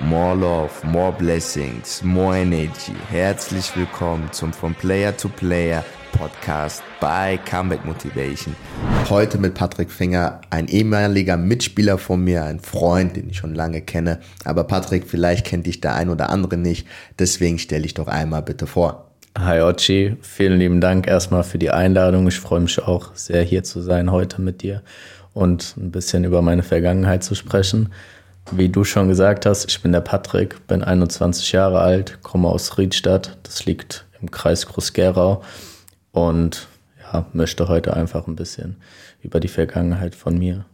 more love, more blessings, more energy. Herzlich willkommen zum From Player to Player Podcast bei Comeback Motivation. Heute mit Patrick Finger, ein ehemaliger Mitspieler von mir, ein Freund, den ich schon lange kenne. Aber Patrick, vielleicht kennt dich der ein oder andere nicht. Deswegen stell dich doch einmal bitte vor. Hi Ochi, vielen lieben Dank erstmal für die Einladung. Ich freue mich auch sehr hier zu sein heute mit dir und ein bisschen über meine Vergangenheit zu sprechen. Wie du schon gesagt hast, ich bin der Patrick, bin 21 Jahre alt, komme aus Riedstadt, das liegt im Kreis Groß-Gerau und ja, möchte heute einfach ein bisschen über die Vergangenheit von mir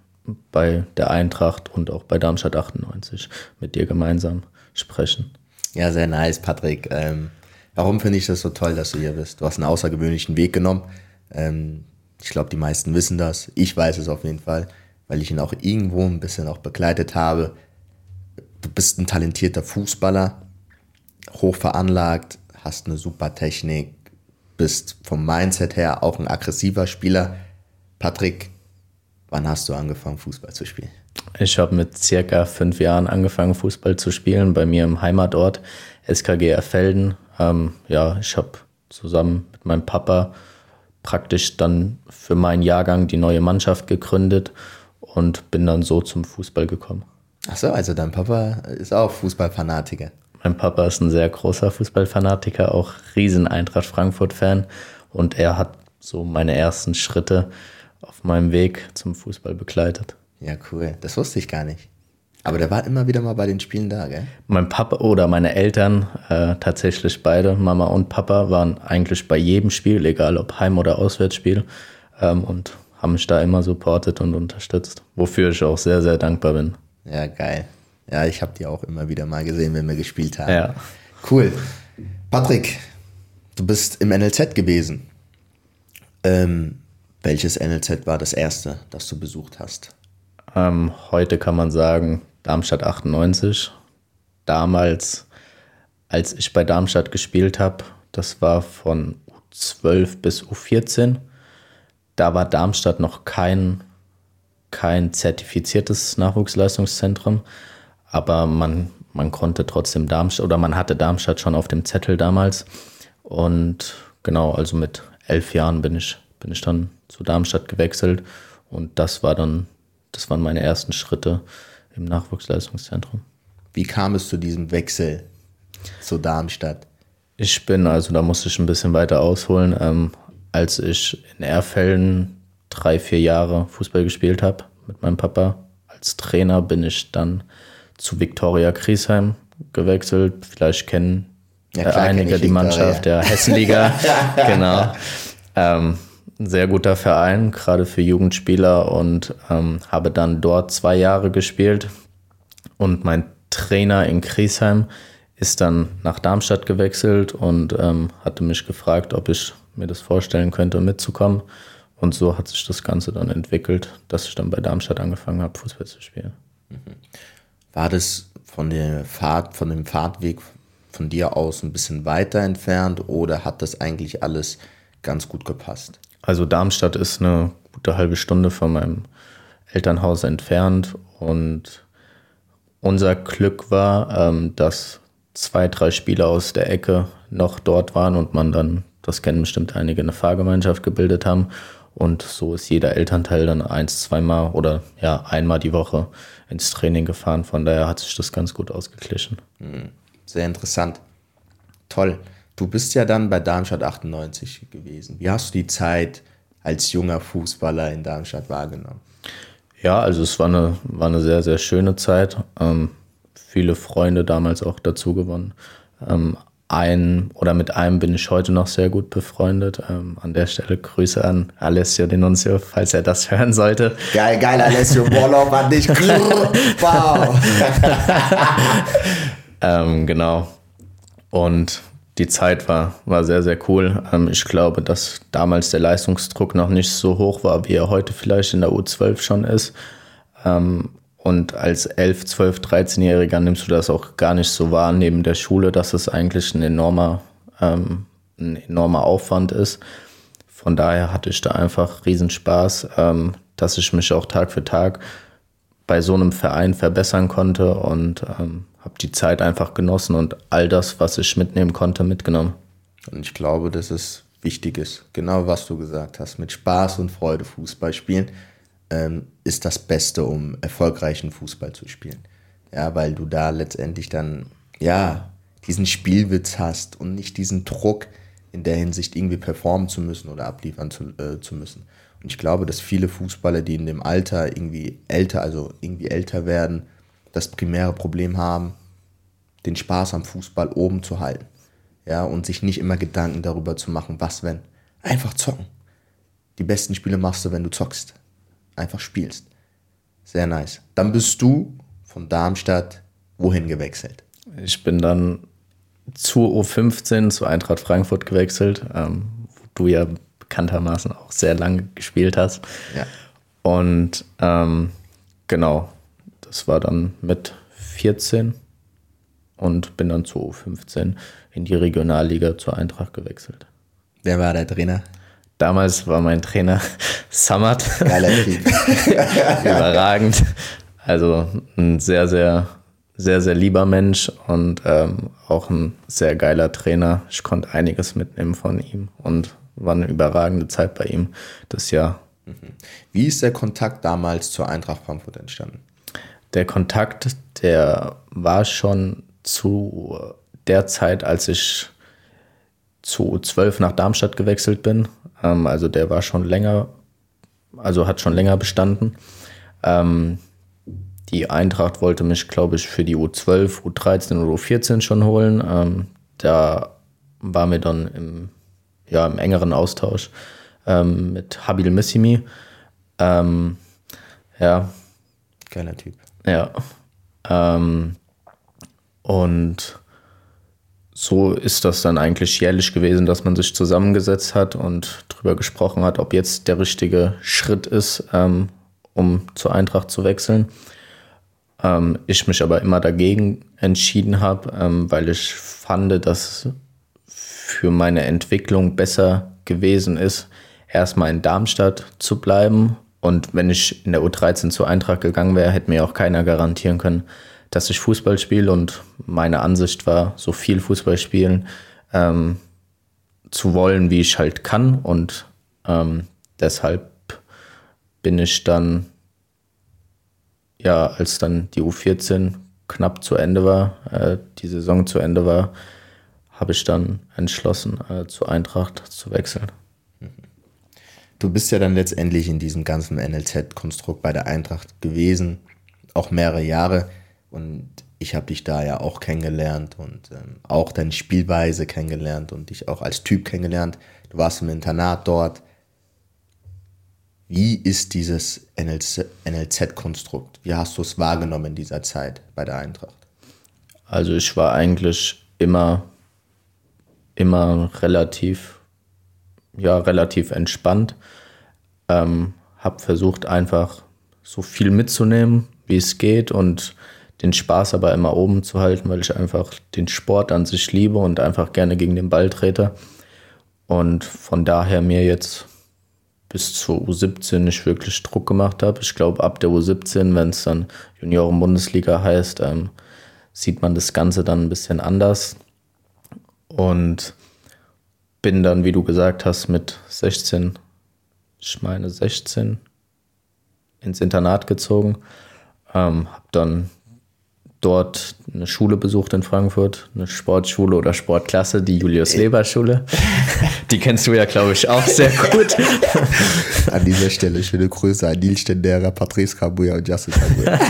bei der Eintracht und auch bei Darmstadt 98 mit dir gemeinsam sprechen. Ja, sehr nice, Patrick. Ähm, warum finde ich das so toll, dass du hier bist? Du hast einen außergewöhnlichen Weg genommen. Ähm, ich glaube, die meisten wissen das. Ich weiß es auf jeden Fall, weil ich ihn auch irgendwo ein bisschen auch begleitet habe. Du bist ein talentierter Fußballer, hoch veranlagt, hast eine super Technik, bist vom Mindset her auch ein aggressiver Spieler. Patrick, wann hast du angefangen, Fußball zu spielen? Ich habe mit circa fünf Jahren angefangen, Fußball zu spielen, bei mir im Heimatort SKG Erfelden. Ähm, ja, ich habe zusammen mit meinem Papa praktisch dann für meinen Jahrgang die neue Mannschaft gegründet und bin dann so zum Fußball gekommen. Ach so, also dein Papa ist auch Fußballfanatiker. Mein Papa ist ein sehr großer Fußballfanatiker, auch riesen Eintracht Frankfurt-Fan und er hat so meine ersten Schritte auf meinem Weg zum Fußball begleitet. Ja, cool. Das wusste ich gar nicht. Aber der war immer wieder mal bei den Spielen da, gell? Mein Papa oder meine Eltern, äh, tatsächlich beide, Mama und Papa, waren eigentlich bei jedem Spiel, egal ob Heim- oder Auswärtsspiel, ähm, und haben mich da immer supportet und unterstützt, wofür ich auch sehr, sehr dankbar bin. Ja, geil. Ja, ich habe die auch immer wieder mal gesehen, wenn wir gespielt haben. Ja. Cool. Patrick, du bist im NLZ gewesen. Ähm, welches NLZ war das erste, das du besucht hast? Ähm, heute kann man sagen, Darmstadt 98. Damals, als ich bei Darmstadt gespielt habe, das war von U12 bis U14. Da war Darmstadt noch kein, kein zertifiziertes Nachwuchsleistungszentrum, aber man, man konnte trotzdem Darmstadt oder man hatte Darmstadt schon auf dem Zettel damals. Und genau, also mit elf Jahren bin ich, bin ich dann zu Darmstadt gewechselt und das war dann, das waren meine ersten Schritte im Nachwuchsleistungszentrum. Wie kam es zu diesem Wechsel zu Darmstadt? Ich bin, also da musste ich ein bisschen weiter ausholen, ähm, als ich in Erfelden drei, vier Jahre Fußball gespielt habe mit meinem Papa. Als Trainer bin ich dann zu Viktoria Griesheim gewechselt. Vielleicht kennen ja, klar, einige kenn die Mannschaft der Hessenliga. genau. Ähm, ein sehr guter Verein, gerade für Jugendspieler und ähm, habe dann dort zwei Jahre gespielt. Und mein Trainer in Griesheim ist dann nach Darmstadt gewechselt und ähm, hatte mich gefragt, ob ich mir das vorstellen könnte, mitzukommen. Und so hat sich das Ganze dann entwickelt, dass ich dann bei Darmstadt angefangen habe, Fußball zu spielen. War das von der Fahrt, von dem Fahrtweg von dir aus ein bisschen weiter entfernt oder hat das eigentlich alles ganz gut gepasst? Also Darmstadt ist eine gute halbe Stunde von meinem Elternhaus entfernt und unser Glück war, ähm, dass zwei, drei Spieler aus der Ecke noch dort waren und man dann, das kennen bestimmt einige, eine Fahrgemeinschaft gebildet haben. Und so ist jeder Elternteil dann eins, zweimal oder ja, einmal die Woche ins Training gefahren. Von daher hat sich das ganz gut ausgeglichen. Hm, sehr interessant. Toll. Du bist ja dann bei Darmstadt 98 gewesen. Wie hast du die Zeit als junger Fußballer in Darmstadt wahrgenommen? Ja, also es war eine, war eine sehr, sehr schöne Zeit. Ähm, viele Freunde damals auch dazu gewonnen. Ähm, ein oder mit einem bin ich heute noch sehr gut befreundet. Ähm, an der Stelle Grüße an Alessio Denunzio, falls er das hören sollte. Geil, geil, Alessio Bollow an dich. wow. ähm, genau. Und die Zeit war, war sehr, sehr cool. Ähm, ich glaube, dass damals der Leistungsdruck noch nicht so hoch war, wie er heute vielleicht in der U12 schon ist. Ähm, und als 11, 12, 13-Jähriger nimmst du das auch gar nicht so wahr neben der Schule, dass es eigentlich ein enormer, ähm, ein enormer Aufwand ist. Von daher hatte ich da einfach Riesenspaß, dass ich mich auch Tag für Tag bei so einem Verein verbessern konnte und habe die Zeit einfach genossen und all das, was ich mitnehmen konnte, mitgenommen. Und ich glaube, dass es wichtig ist, genau was du gesagt hast, mit Spaß und Freude Fußball spielen, ähm, ist das Beste, um erfolgreichen Fußball zu spielen. Ja, weil du da letztendlich dann, ja, diesen Spielwitz hast und nicht diesen Druck in der Hinsicht irgendwie performen zu müssen oder abliefern zu, äh, zu müssen. Und ich glaube, dass viele Fußballer, die in dem Alter irgendwie älter, also irgendwie älter werden, das primäre Problem haben, den Spaß am Fußball oben zu halten. Ja, und sich nicht immer Gedanken darüber zu machen, was wenn. Einfach zocken. Die besten Spiele machst du, wenn du zockst. Einfach spielst. Sehr nice. Dann bist du von Darmstadt wohin gewechselt? Ich bin dann zur U15 zu Eintracht Frankfurt gewechselt, ähm, wo du ja bekanntermaßen auch sehr lange gespielt hast. Ja. Und ähm, genau, das war dann mit 14 und bin dann zur U15 in die Regionalliga zur Eintracht gewechselt. Wer war der Trainer? Damals war mein Trainer Samad. Geiler Typ. Überragend. Also ein sehr, sehr sehr, sehr lieber Mensch und ähm, auch ein sehr geiler Trainer. Ich konnte einiges mitnehmen von ihm und war eine überragende Zeit bei ihm das Jahr. Wie ist der Kontakt damals zur Eintracht Frankfurt entstanden? Der Kontakt, der war schon zu der Zeit, als ich zu 12 nach Darmstadt gewechselt bin. Ähm, also der war schon länger, also hat schon länger bestanden. Ähm, die Eintracht wollte mich, glaube ich, für die U12, U13 oder U14 schon holen. Ähm, da war mir dann im, ja, im engeren Austausch ähm, mit Habil Missimi. Ähm, ja. Geiler Typ. Ja. Ähm, und so ist das dann eigentlich jährlich gewesen, dass man sich zusammengesetzt hat und darüber gesprochen hat, ob jetzt der richtige Schritt ist, ähm, um zur Eintracht zu wechseln. Ähm, ich mich aber immer dagegen entschieden habe, ähm, weil ich fand, dass für meine Entwicklung besser gewesen ist, erstmal in Darmstadt zu bleiben. Und wenn ich in der U13 zur Eintracht gegangen wäre, hätte mir auch keiner garantieren können, dass ich Fußball spiele. Und meine Ansicht war, so viel Fußball spielen ähm, zu wollen, wie ich halt kann. Und ähm, deshalb bin ich dann ja, als dann die U14 knapp zu Ende war, äh, die Saison zu Ende war, habe ich dann entschlossen, äh, zur Eintracht zu wechseln. Du bist ja dann letztendlich in diesem ganzen NLZ-Konstrukt bei der Eintracht gewesen, auch mehrere Jahre. Und ich habe dich da ja auch kennengelernt und ähm, auch deine Spielweise kennengelernt und dich auch als Typ kennengelernt. Du warst im Internat dort. Wie ist dieses NLZ-Konstrukt? Wie hast du es wahrgenommen in dieser Zeit bei der Eintracht? Also ich war eigentlich immer, immer relativ, ja, relativ entspannt. Ähm, habe versucht einfach so viel mitzunehmen, wie es geht und den Spaß aber immer oben zu halten, weil ich einfach den Sport an sich liebe und einfach gerne gegen den Ball trete. Und von daher mir jetzt bis zur U17 nicht wirklich Druck gemacht habe. Ich glaube, ab der U17, wenn es dann Junioren-Bundesliga heißt, ähm, sieht man das Ganze dann ein bisschen anders. Und bin dann, wie du gesagt hast, mit 16, ich meine 16, ins Internat gezogen. Ähm, habe dann dort eine Schule besucht in Frankfurt, eine Sportschule oder Sportklasse, die Julius-Leber-Schule. Die kennst du ja, glaube ich, auch sehr gut. An dieser Stelle schöne Grüße an Nils Stendera, Patrice Kabuya und Justin Kabuya.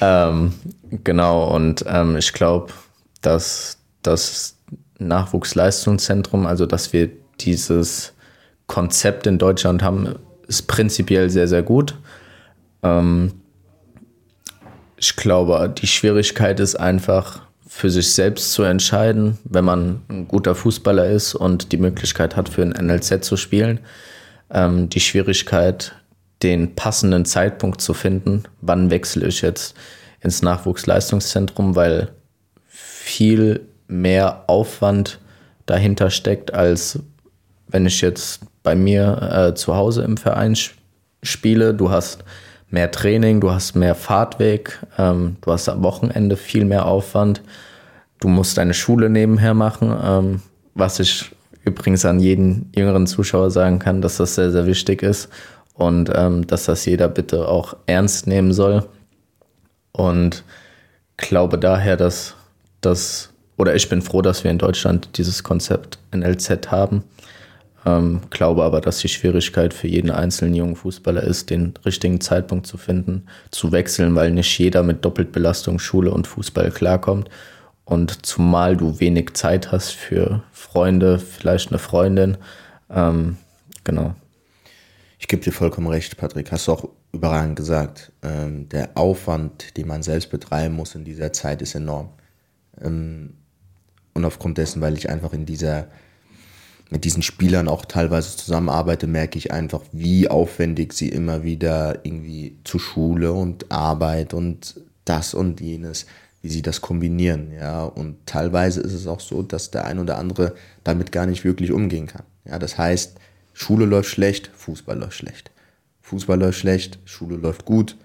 ähm, genau, und ähm, ich glaube, dass das Nachwuchsleistungszentrum, also dass wir dieses Konzept in Deutschland haben, ist prinzipiell sehr, sehr gut. Ähm, ich glaube, die Schwierigkeit ist einfach für sich selbst zu entscheiden, wenn man ein guter Fußballer ist und die Möglichkeit hat, für ein NLZ zu spielen. Ähm, die Schwierigkeit, den passenden Zeitpunkt zu finden, wann wechsle ich jetzt ins Nachwuchsleistungszentrum, weil viel mehr Aufwand dahinter steckt, als wenn ich jetzt bei mir äh, zu Hause im Verein spiele. Du hast mehr Training, du hast mehr Fahrtweg, ähm, du hast am Wochenende viel mehr Aufwand, du musst deine Schule nebenher machen, ähm, was ich übrigens an jeden jüngeren Zuschauer sagen kann, dass das sehr, sehr wichtig ist und ähm, dass das jeder bitte auch ernst nehmen soll. Und glaube daher, dass das, oder ich bin froh, dass wir in Deutschland dieses Konzept NLZ haben ähm, glaube aber, dass die Schwierigkeit für jeden einzelnen jungen Fußballer ist, den richtigen Zeitpunkt zu finden, zu wechseln, weil nicht jeder mit Doppeltbelastung Schule und Fußball klarkommt. Und zumal du wenig Zeit hast für Freunde, vielleicht eine Freundin. Ähm, genau. Ich gebe dir vollkommen recht, Patrick. Hast du auch überragend gesagt. Ähm, der Aufwand, den man selbst betreiben muss in dieser Zeit, ist enorm. Ähm, und aufgrund dessen, weil ich einfach in dieser mit diesen Spielern auch teilweise zusammenarbeite, merke ich einfach, wie aufwendig sie immer wieder irgendwie zu Schule und Arbeit und das und jenes, wie sie das kombinieren, ja. Und teilweise ist es auch so, dass der ein oder andere damit gar nicht wirklich umgehen kann. Ja, das heißt, Schule läuft schlecht, Fußball läuft schlecht. Fußball läuft schlecht, Schule läuft gut.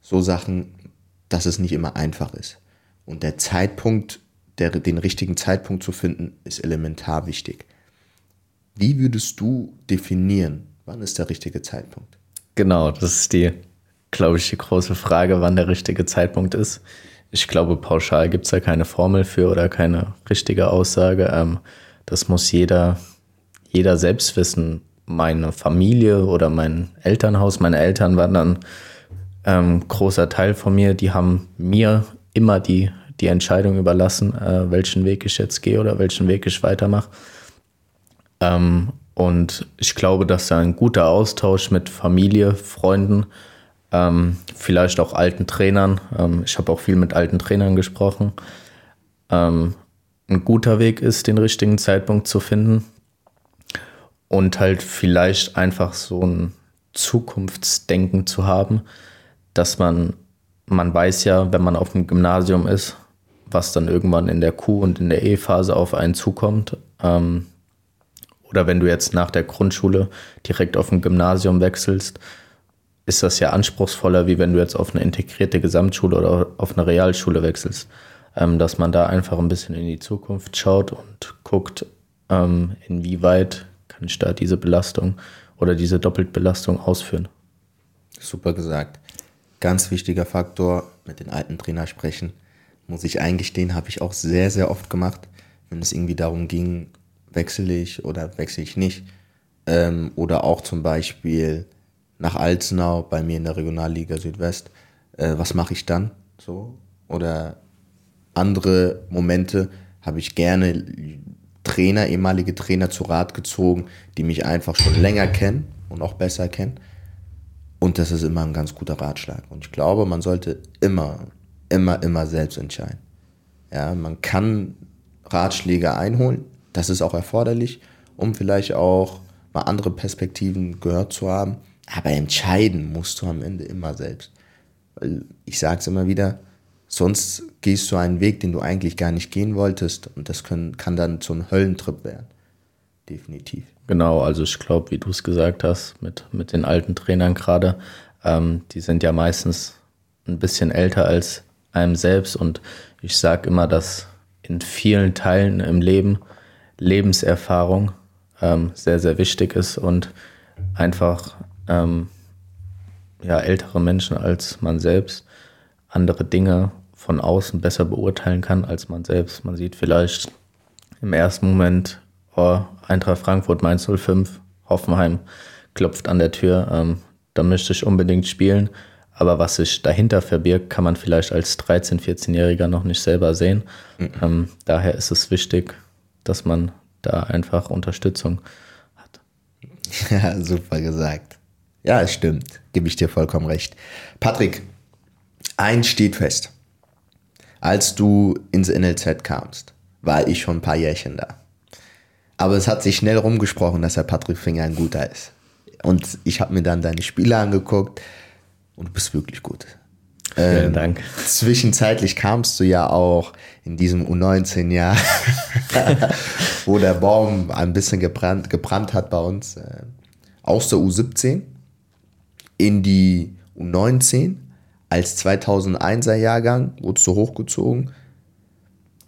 So Sachen, dass es nicht immer einfach ist. Und der Zeitpunkt, der, den richtigen Zeitpunkt zu finden, ist elementar wichtig. Wie würdest du definieren, wann ist der richtige Zeitpunkt? Genau, das ist die, glaube ich, die große Frage, wann der richtige Zeitpunkt ist. Ich glaube, pauschal gibt es da keine Formel für oder keine richtige Aussage. Ähm, das muss jeder, jeder selbst wissen. Meine Familie oder mein Elternhaus, meine Eltern waren dann ähm, großer Teil von mir. Die haben mir immer die, die Entscheidung überlassen, äh, welchen Weg ich jetzt gehe oder welchen Weg ich weitermache. Ähm, und ich glaube, dass da ein guter Austausch mit Familie, Freunden, ähm, vielleicht auch alten Trainern, ähm, ich habe auch viel mit alten Trainern gesprochen, ähm, ein guter Weg ist, den richtigen Zeitpunkt zu finden. Und halt vielleicht einfach so ein Zukunftsdenken zu haben, dass man, man weiß ja, wenn man auf dem Gymnasium ist, was dann irgendwann in der Q- und in der E-Phase auf einen zukommt. Ähm, oder wenn du jetzt nach der Grundschule direkt auf ein Gymnasium wechselst, ist das ja anspruchsvoller, wie wenn du jetzt auf eine integrierte Gesamtschule oder auf eine Realschule wechselst. Ähm, dass man da einfach ein bisschen in die Zukunft schaut und guckt, ähm, inwieweit kann ich da diese Belastung oder diese Doppeltbelastung ausführen. Super gesagt. Ganz wichtiger Faktor, mit den alten Trainer sprechen. Muss ich eingestehen, habe ich auch sehr, sehr oft gemacht, wenn es irgendwie darum ging, wechsle ich oder wechsle ich nicht. Ähm, oder auch zum Beispiel nach Alzenau bei mir in der Regionalliga Südwest. Äh, was mache ich dann? So. Oder andere Momente habe ich gerne Trainer, ehemalige Trainer zu Rat gezogen, die mich einfach schon länger kennen und auch besser kennen. Und das ist immer ein ganz guter Ratschlag. Und ich glaube, man sollte immer, immer, immer selbst entscheiden. Ja, man kann Ratschläge einholen, das ist auch erforderlich, um vielleicht auch mal andere Perspektiven gehört zu haben. Aber entscheiden musst du am Ende immer selbst. Weil ich sage es immer wieder, sonst gehst du einen Weg, den du eigentlich gar nicht gehen wolltest. Und das können, kann dann zum Höllentrip werden. Definitiv. Genau, also ich glaube, wie du es gesagt hast, mit, mit den alten Trainern gerade, ähm, die sind ja meistens ein bisschen älter als einem selbst. Und ich sage immer, dass in vielen Teilen im Leben Lebenserfahrung ähm, sehr, sehr wichtig ist und einfach ähm, ja, ältere Menschen als man selbst andere Dinge von außen besser beurteilen kann als man selbst. Man sieht vielleicht im ersten Moment, oh, Eintracht Frankfurt Mainz 05, Hoffenheim klopft an der Tür, ähm, da möchte ich unbedingt spielen. Aber was sich dahinter verbirgt, kann man vielleicht als 13-, 14-Jähriger noch nicht selber sehen. Mhm. Ähm, daher ist es wichtig, dass man da einfach Unterstützung hat. Ja, super gesagt. Ja, es stimmt. Gebe ich dir vollkommen recht. Patrick, eins steht fest. Als du ins NLZ kamst, war ich schon ein paar Jährchen da. Aber es hat sich schnell rumgesprochen, dass der Patrick Finger ein guter ist. Und ich habe mir dann deine Spiele angeguckt und du bist wirklich gut. Vielen ähm, Dank. Zwischenzeitlich kamst du ja auch in diesem U19-Jahr, wo der Baum ein bisschen gebrannt, gebrannt hat bei uns, äh, aus der U17 in die U19, als 2001er Jahrgang, wurdest du hochgezogen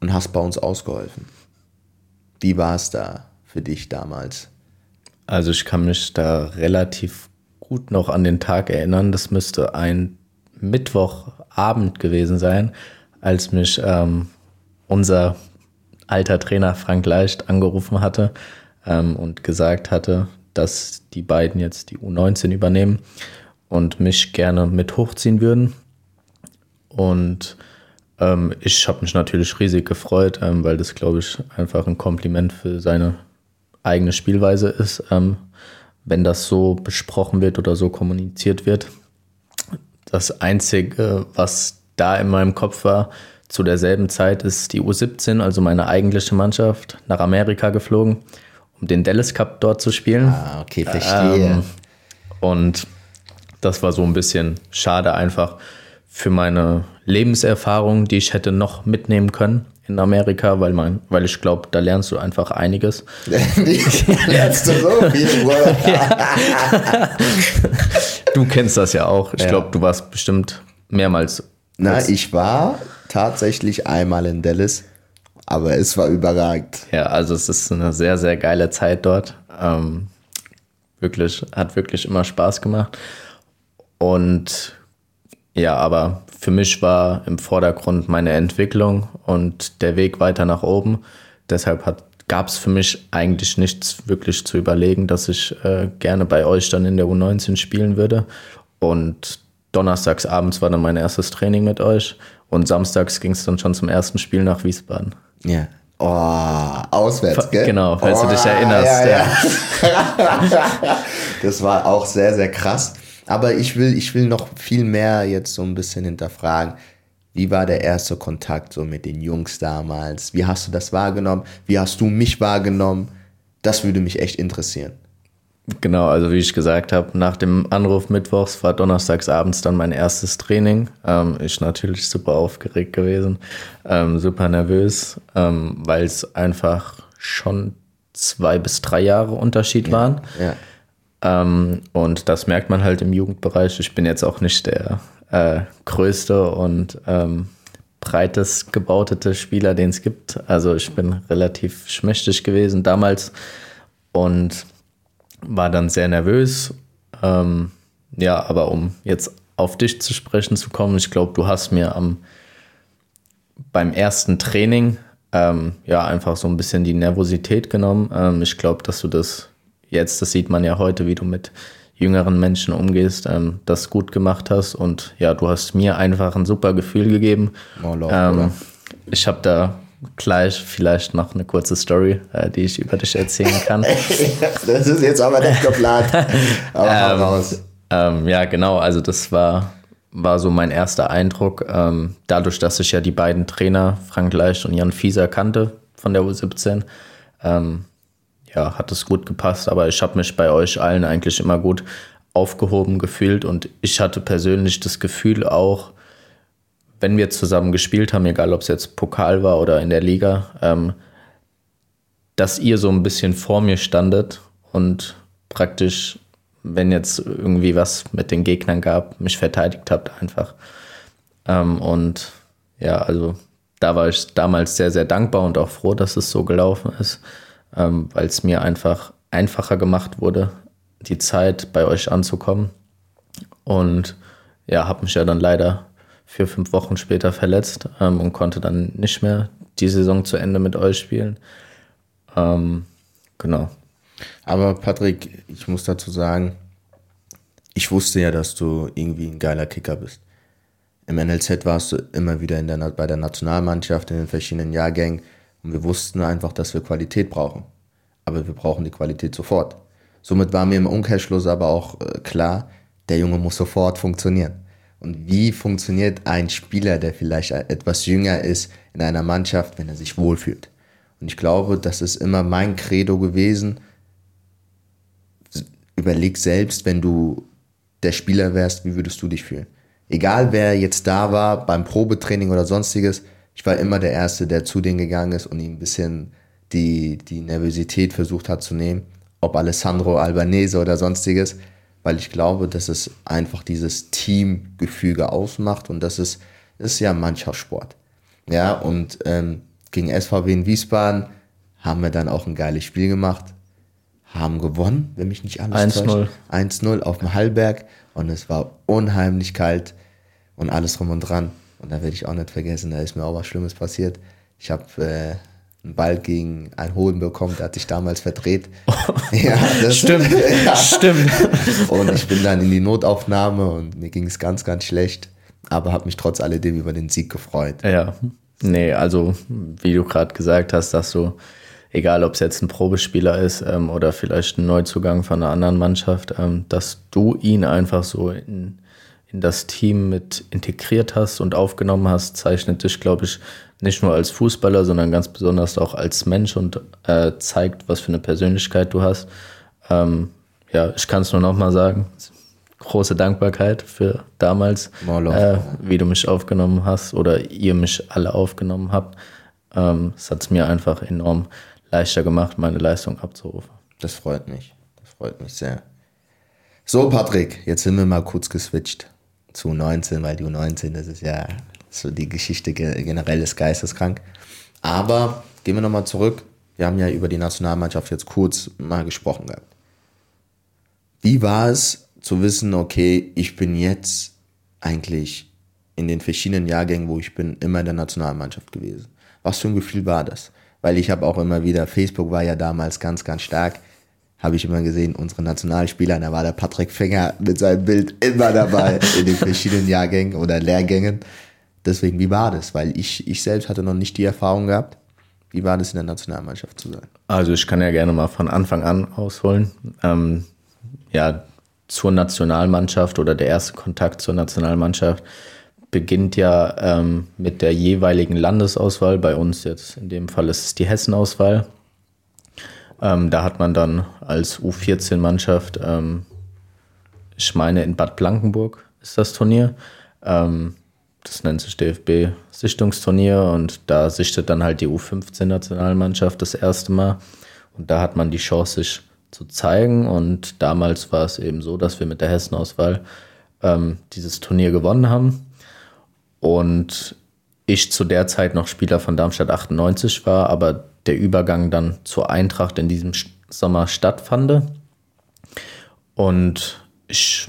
und hast bei uns ausgeholfen. Wie war es da für dich damals? Also ich kann mich da relativ gut noch an den Tag erinnern. Das müsste ein Mittwochabend gewesen sein, als mich ähm, unser alter Trainer Frank Leicht angerufen hatte ähm, und gesagt hatte, dass die beiden jetzt die U19 übernehmen und mich gerne mit hochziehen würden. Und ähm, ich habe mich natürlich riesig gefreut, ähm, weil das, glaube ich, einfach ein Kompliment für seine eigene Spielweise ist, ähm, wenn das so besprochen wird oder so kommuniziert wird. Das Einzige, was da in meinem Kopf war, zu derselben Zeit ist die U17, also meine eigentliche Mannschaft, nach Amerika geflogen, um den Dallas Cup dort zu spielen. Ah, okay, verstehe. Ähm, und das war so ein bisschen schade einfach für meine Lebenserfahrung, die ich hätte noch mitnehmen können in Amerika, weil man, weil ich glaube, da lernst du einfach einiges. lernst du so viel, Du kennst das ja auch. Ich ja. glaube, du warst bestimmt mehrmals. Na, ich war tatsächlich einmal in Dallas, aber es war überragend. Ja, also es ist eine sehr, sehr geile Zeit dort. Ähm, wirklich, hat wirklich immer Spaß gemacht. Und ja, aber für mich war im Vordergrund meine Entwicklung und der Weg weiter nach oben. Deshalb gab es für mich eigentlich nichts wirklich zu überlegen, dass ich äh, gerne bei euch dann in der U19 spielen würde. Und donnerstags abends war dann mein erstes Training mit euch und samstags ging es dann schon zum ersten Spiel nach Wiesbaden. Ja. Oh, auswärts, gell? Genau, falls oh, du dich erinnerst. Ja, ja. ja. das war auch sehr, sehr krass. Aber ich will, ich will noch viel mehr jetzt so ein bisschen hinterfragen. Wie war der erste Kontakt so mit den Jungs damals? Wie hast du das wahrgenommen? Wie hast du mich wahrgenommen? Das würde mich echt interessieren. Genau, also wie ich gesagt habe, nach dem Anruf mittwochs war donnerstags abends dann mein erstes Training. Ähm, ich natürlich super aufgeregt gewesen, ähm, super nervös, ähm, weil es einfach schon zwei bis drei Jahre Unterschied ja, waren. Ja. Ähm, und das merkt man halt im Jugendbereich. Ich bin jetzt auch nicht der äh, größte und ähm, breitest gebautete Spieler, den es gibt. Also ich bin relativ schmächtig gewesen damals und war dann sehr nervös. Ähm, ja, aber um jetzt auf dich zu sprechen zu kommen, ich glaube, du hast mir am beim ersten Training ähm, ja einfach so ein bisschen die Nervosität genommen. Ähm, ich glaube, dass du das jetzt, das sieht man ja heute, wie du mit jüngeren Menschen umgehst, ähm, das gut gemacht hast. Und ja, du hast mir einfach ein super Gefühl gegeben. Oh, Lord, ähm, ich habe da gleich vielleicht noch eine kurze Story, äh, die ich über dich erzählen kann. das ist jetzt aber nicht geplant. Aber ähm, raus. Ähm, ja, genau. Also das war, war so mein erster Eindruck. Ähm, dadurch, dass ich ja die beiden Trainer, Frank Leicht und Jan Fieser, kannte von der U17, ähm, ja, hat es gut gepasst, aber ich habe mich bei euch allen eigentlich immer gut aufgehoben gefühlt und ich hatte persönlich das Gefühl auch, wenn wir zusammen gespielt haben, egal ob es jetzt Pokal war oder in der Liga, ähm, dass ihr so ein bisschen vor mir standet und praktisch, wenn jetzt irgendwie was mit den Gegnern gab, mich verteidigt habt einfach. Ähm, und ja, also da war ich damals sehr, sehr dankbar und auch froh, dass es so gelaufen ist ähm, weil es mir einfach einfacher gemacht wurde, die Zeit bei euch anzukommen. Und ja, habe mich ja dann leider vier, fünf Wochen später verletzt ähm, und konnte dann nicht mehr die Saison zu Ende mit euch spielen. Ähm, genau. Aber Patrick, ich muss dazu sagen, ich wusste ja, dass du irgendwie ein geiler Kicker bist. Im NLZ warst du immer wieder in der, bei der Nationalmannschaft in den verschiedenen Jahrgängen. Und wir wussten einfach, dass wir Qualität brauchen. Aber wir brauchen die Qualität sofort. Somit war mir im Umkehrschluss aber auch äh, klar, der Junge muss sofort funktionieren. Und wie funktioniert ein Spieler, der vielleicht etwas jünger ist, in einer Mannschaft, wenn er sich wohlfühlt? Und ich glaube, das ist immer mein Credo gewesen. Überleg selbst, wenn du der Spieler wärst, wie würdest du dich fühlen? Egal wer jetzt da war, beim Probetraining oder sonstiges, ich war immer der Erste, der zu denen gegangen ist und ihm ein bisschen die, die Nervosität versucht hat zu nehmen. Ob Alessandro Albanese oder sonstiges. weil ich glaube, dass es einfach dieses Teamgefüge ausmacht und das ist, ist ja Mannschaftssport. Ja, und ähm, gegen SVW in Wiesbaden haben wir dann auch ein geiles Spiel gemacht, haben gewonnen, wenn mich nicht alles 1-0. 1-0 auf dem Hallberg und es war unheimlich kalt und alles drum und dran. Und da werde ich auch nicht vergessen, da ist mir auch was Schlimmes passiert. Ich habe äh, einen Ball gegen einen Hoden bekommen, der hat sich damals verdreht. ja, das, stimmt, ja. stimmt. Und ich bin dann in die Notaufnahme und mir ging es ganz, ganz schlecht, aber habe mich trotz alledem über den Sieg gefreut. Ja, nee, also wie du gerade gesagt hast, dass du, egal ob es jetzt ein Probespieler ist ähm, oder vielleicht ein Neuzugang von einer anderen Mannschaft, ähm, dass du ihn einfach so in, in das Team mit integriert hast und aufgenommen hast, zeichnet dich, glaube ich, nicht nur als Fußballer, sondern ganz besonders auch als Mensch und äh, zeigt, was für eine Persönlichkeit du hast. Ähm, ja, ich kann es nur nochmal sagen. Große Dankbarkeit für damals, äh, wie du mich aufgenommen hast oder ihr mich alle aufgenommen habt. Ähm, es hat es mir einfach enorm leichter gemacht, meine Leistung abzurufen. Das freut mich. Das freut mich sehr. So, Patrick, jetzt sind wir mal kurz geswitcht zu 19, weil die U19, das ist ja so die Geschichte generell ist geisteskrank. Aber gehen wir nochmal zurück. Wir haben ja über die Nationalmannschaft jetzt kurz mal gesprochen gehabt. Wie war es zu wissen, okay, ich bin jetzt eigentlich in den verschiedenen Jahrgängen, wo ich bin, immer in der Nationalmannschaft gewesen? Was für ein Gefühl war das? Weil ich habe auch immer wieder, Facebook war ja damals ganz, ganz stark, habe ich immer gesehen, unsere Nationalspieler, da war der Patrick Finger mit seinem Bild immer dabei in den verschiedenen Jahrgängen oder Lehrgängen. Deswegen, wie war das? Weil ich, ich selbst hatte noch nicht die Erfahrung gehabt. Wie war das in der Nationalmannschaft zu sein? Also ich kann ja gerne mal von Anfang an ausholen. Ähm, ja, zur Nationalmannschaft oder der erste Kontakt zur Nationalmannschaft beginnt ja ähm, mit der jeweiligen Landesauswahl. Bei uns jetzt in dem Fall ist es die Hessenauswahl. Ähm, da hat man dann als U14-Mannschaft, ähm, ich meine in Bad Blankenburg ist das Turnier, ähm, das nennt sich DFB-Sichtungsturnier und da sichtet dann halt die U15-Nationalmannschaft das erste Mal. Und da hat man die Chance, sich zu zeigen. Und damals war es eben so, dass wir mit der Hessenauswahl ähm, dieses Turnier gewonnen haben. Und ich zu der Zeit noch Spieler von Darmstadt 98 war, aber der Übergang dann zur Eintracht in diesem Sommer stattfand. Und ich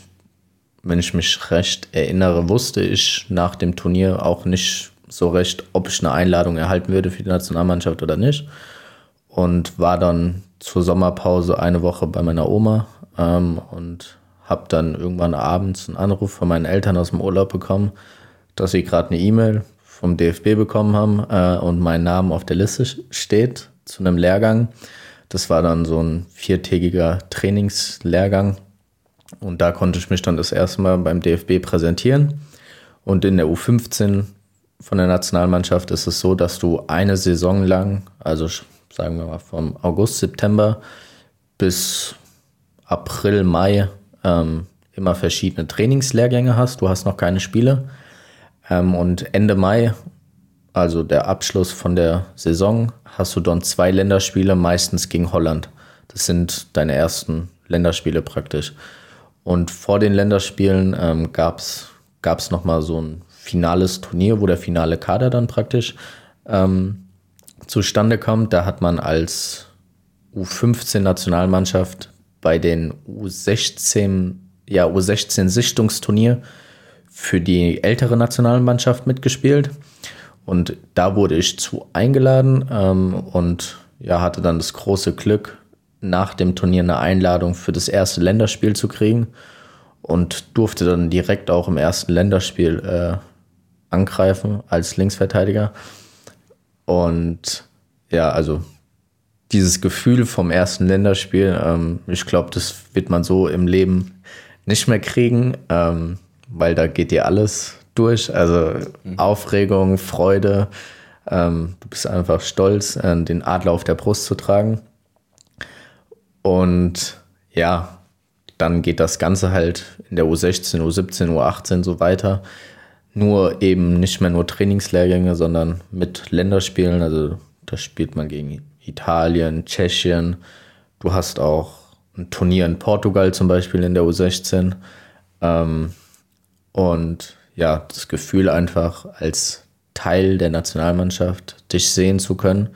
wenn ich mich recht erinnere, wusste ich nach dem Turnier auch nicht so recht, ob ich eine Einladung erhalten würde für die Nationalmannschaft oder nicht. Und war dann zur Sommerpause eine Woche bei meiner Oma ähm, und habe dann irgendwann abends einen Anruf von meinen Eltern aus dem Urlaub bekommen, dass sie gerade eine E-Mail vom DFB bekommen haben äh, und mein Name auf der Liste steht zu einem Lehrgang. Das war dann so ein viertägiger Trainingslehrgang und da konnte ich mich dann das erste Mal beim DFB präsentieren. Und in der U15 von der Nationalmannschaft ist es so, dass du eine Saison lang, also sagen wir mal vom August, September bis April, Mai, ähm, immer verschiedene Trainingslehrgänge hast. Du hast noch keine Spiele. Ähm, und Ende Mai, also der Abschluss von der Saison, hast du dann zwei Länderspiele, meistens gegen Holland. Das sind deine ersten Länderspiele praktisch. Und vor den Länderspielen ähm, gab es nochmal so ein finales Turnier, wo der finale Kader dann praktisch ähm, zustande kommt. Da hat man als U15-Nationalmannschaft bei den U16, ja, U16-Sichtungsturnier für die ältere Nationalmannschaft mitgespielt. Und da wurde ich zu eingeladen ähm, und ja, hatte dann das große Glück, nach dem Turnier eine Einladung für das erste Länderspiel zu kriegen und durfte dann direkt auch im ersten Länderspiel äh, angreifen als Linksverteidiger. Und ja, also dieses Gefühl vom ersten Länderspiel, ähm, ich glaube, das wird man so im Leben nicht mehr kriegen, ähm, weil da geht dir alles durch. Also mhm. Aufregung, Freude. Ähm, du bist einfach stolz, äh, den Adler auf der Brust zu tragen. Und ja, dann geht das Ganze halt in der U16, U17, U18 so weiter. Nur eben nicht mehr nur Trainingslehrgänge, sondern mit Länderspielen. Also da spielt man gegen Italien, Tschechien. Du hast auch ein Turnier in Portugal zum Beispiel in der U16. Ähm, und ja, das Gefühl einfach als Teil der Nationalmannschaft dich sehen zu können,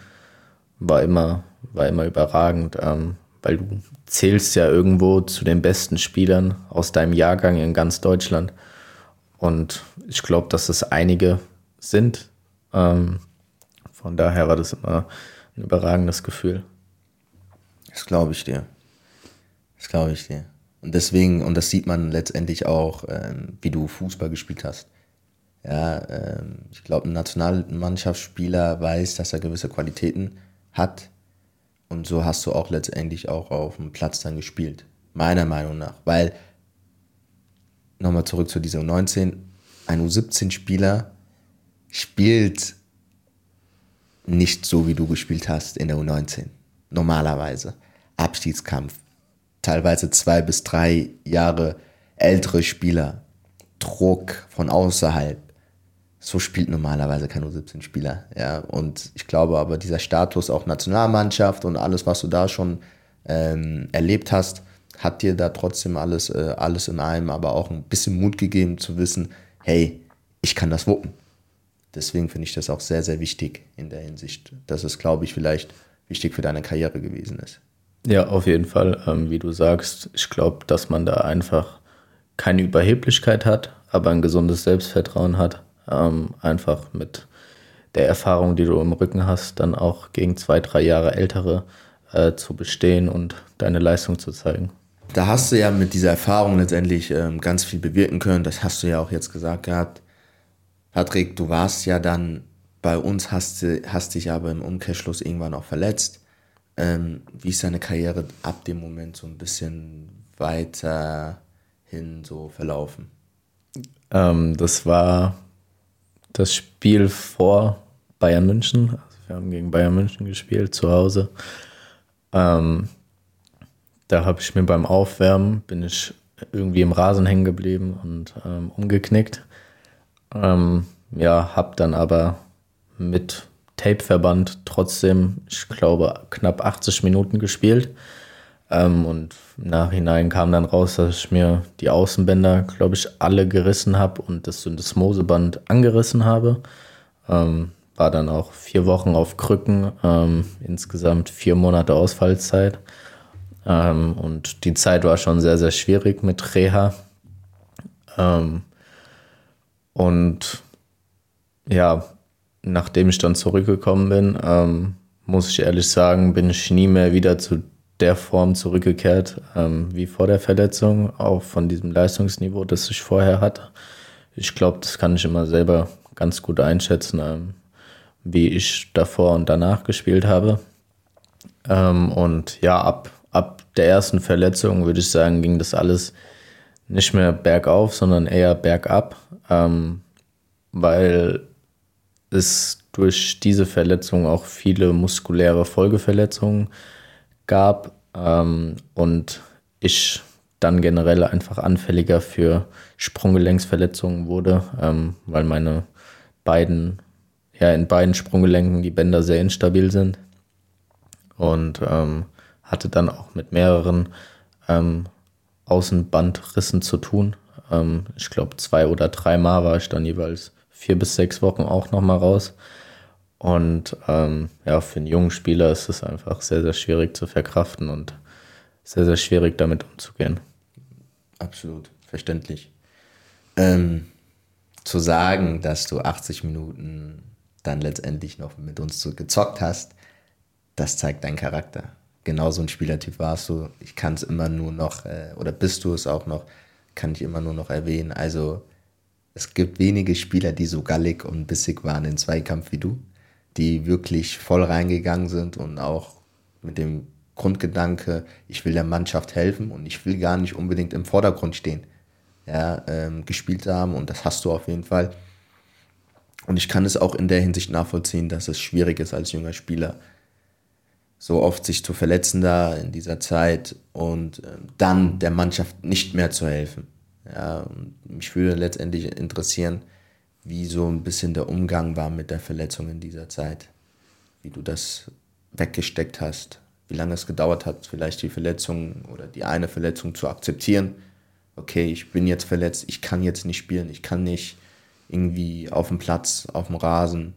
war immer, war immer überragend, ähm, weil du zählst ja irgendwo zu den besten Spielern aus deinem Jahrgang in ganz Deutschland. Und ich glaube, dass es einige sind. Ähm, von daher war das immer ein überragendes Gefühl. Das glaube ich dir. Das glaube ich dir. Und deswegen, und das sieht man letztendlich auch, ähm, wie du Fußball gespielt hast. Ja, ähm, ich glaube, ein Nationalmannschaftsspieler weiß, dass er gewisse Qualitäten hat. Und so hast du auch letztendlich auch auf dem Platz dann gespielt. Meiner Meinung nach. Weil, nochmal zurück zu dieser U19, ein U17-Spieler spielt nicht so, wie du gespielt hast in der U19. Normalerweise. Abstiegskampf. Teilweise zwei bis drei Jahre ältere Spieler. Druck von außerhalb. So spielt normalerweise kein U17-Spieler. Ja? Und ich glaube aber, dieser Status auch Nationalmannschaft und alles, was du da schon ähm, erlebt hast, hat dir da trotzdem alles, äh, alles in einem, aber auch ein bisschen Mut gegeben zu wissen, hey, ich kann das wuppen. Deswegen finde ich das auch sehr, sehr wichtig in der Hinsicht, dass es, glaube ich, vielleicht wichtig für deine Karriere gewesen ist. Ja, auf jeden Fall. Ähm, wie du sagst, ich glaube, dass man da einfach keine Überheblichkeit hat, aber ein gesundes Selbstvertrauen hat. Ähm, einfach mit der Erfahrung, die du im Rücken hast, dann auch gegen zwei, drei Jahre ältere äh, zu bestehen und deine Leistung zu zeigen. Da hast du ja mit dieser Erfahrung letztendlich ähm, ganz viel bewirken können. Das hast du ja auch jetzt gesagt gehabt. Patrick, du warst ja dann bei uns, hast, hast dich aber im Umkehrschluss irgendwann auch verletzt. Ähm, wie ist deine Karriere ab dem Moment so ein bisschen weiterhin so verlaufen? Ähm, das war das Spiel vor Bayern München. Also wir haben gegen Bayern München gespielt zu Hause. Ähm, da habe ich mir beim Aufwärmen, bin ich irgendwie im Rasen hängen geblieben und ähm, umgeknickt. Ähm, ja, habe dann aber mit Tapeverband trotzdem, ich glaube, knapp 80 Minuten gespielt. Ähm, und im Nachhinein kam dann raus, dass ich mir die Außenbänder, glaube ich, alle gerissen habe und das Syndesmoseband angerissen habe. Ähm, war dann auch vier Wochen auf Krücken, ähm, insgesamt vier Monate Ausfallzeit. Ähm, und die Zeit war schon sehr, sehr schwierig mit Reha. Ähm, und ja, nachdem ich dann zurückgekommen bin, ähm, muss ich ehrlich sagen, bin ich nie mehr wieder zu der Form zurückgekehrt ähm, wie vor der Verletzung, auch von diesem Leistungsniveau, das ich vorher hatte. Ich glaube, das kann ich immer selber ganz gut einschätzen, ähm, wie ich davor und danach gespielt habe. Ähm, und ja, ab, ab der ersten Verletzung würde ich sagen, ging das alles nicht mehr bergauf, sondern eher bergab, ähm, weil es durch diese Verletzung auch viele muskuläre Folgeverletzungen gab ähm, und ich dann generell einfach anfälliger für Sprunggelenksverletzungen wurde, ähm, weil meine beiden, ja, in beiden Sprunggelenken die Bänder sehr instabil sind und ähm, hatte dann auch mit mehreren ähm, Außenbandrissen zu tun. Ähm, ich glaube, zwei oder dreimal war ich dann jeweils vier bis sechs Wochen auch nochmal raus. Und ähm, ja, für einen jungen Spieler ist es einfach sehr, sehr schwierig zu verkraften und sehr, sehr schwierig damit umzugehen. Absolut, verständlich. Ähm, zu sagen, dass du 80 Minuten dann letztendlich noch mit uns gezockt hast, das zeigt deinen Charakter genau so ein Spielertyp warst du. Ich kann es immer nur noch, äh, oder bist du es auch noch, kann ich immer nur noch erwähnen. Also es gibt wenige Spieler, die so gallig und bissig waren in Zweikampf wie du, die wirklich voll reingegangen sind und auch mit dem Grundgedanke, ich will der Mannschaft helfen und ich will gar nicht unbedingt im Vordergrund stehen, ja, ähm, gespielt haben und das hast du auf jeden Fall. Und ich kann es auch in der Hinsicht nachvollziehen, dass es schwierig ist als junger Spieler, so oft sich zu verletzen da in dieser Zeit und äh, dann der Mannschaft nicht mehr zu helfen. Ja, mich würde letztendlich interessieren, wie so ein bisschen der Umgang war mit der Verletzung in dieser Zeit, wie du das weggesteckt hast, wie lange es gedauert hat, vielleicht die Verletzung oder die eine Verletzung zu akzeptieren. Okay, ich bin jetzt verletzt, ich kann jetzt nicht spielen, ich kann nicht irgendwie auf dem Platz, auf dem Rasen,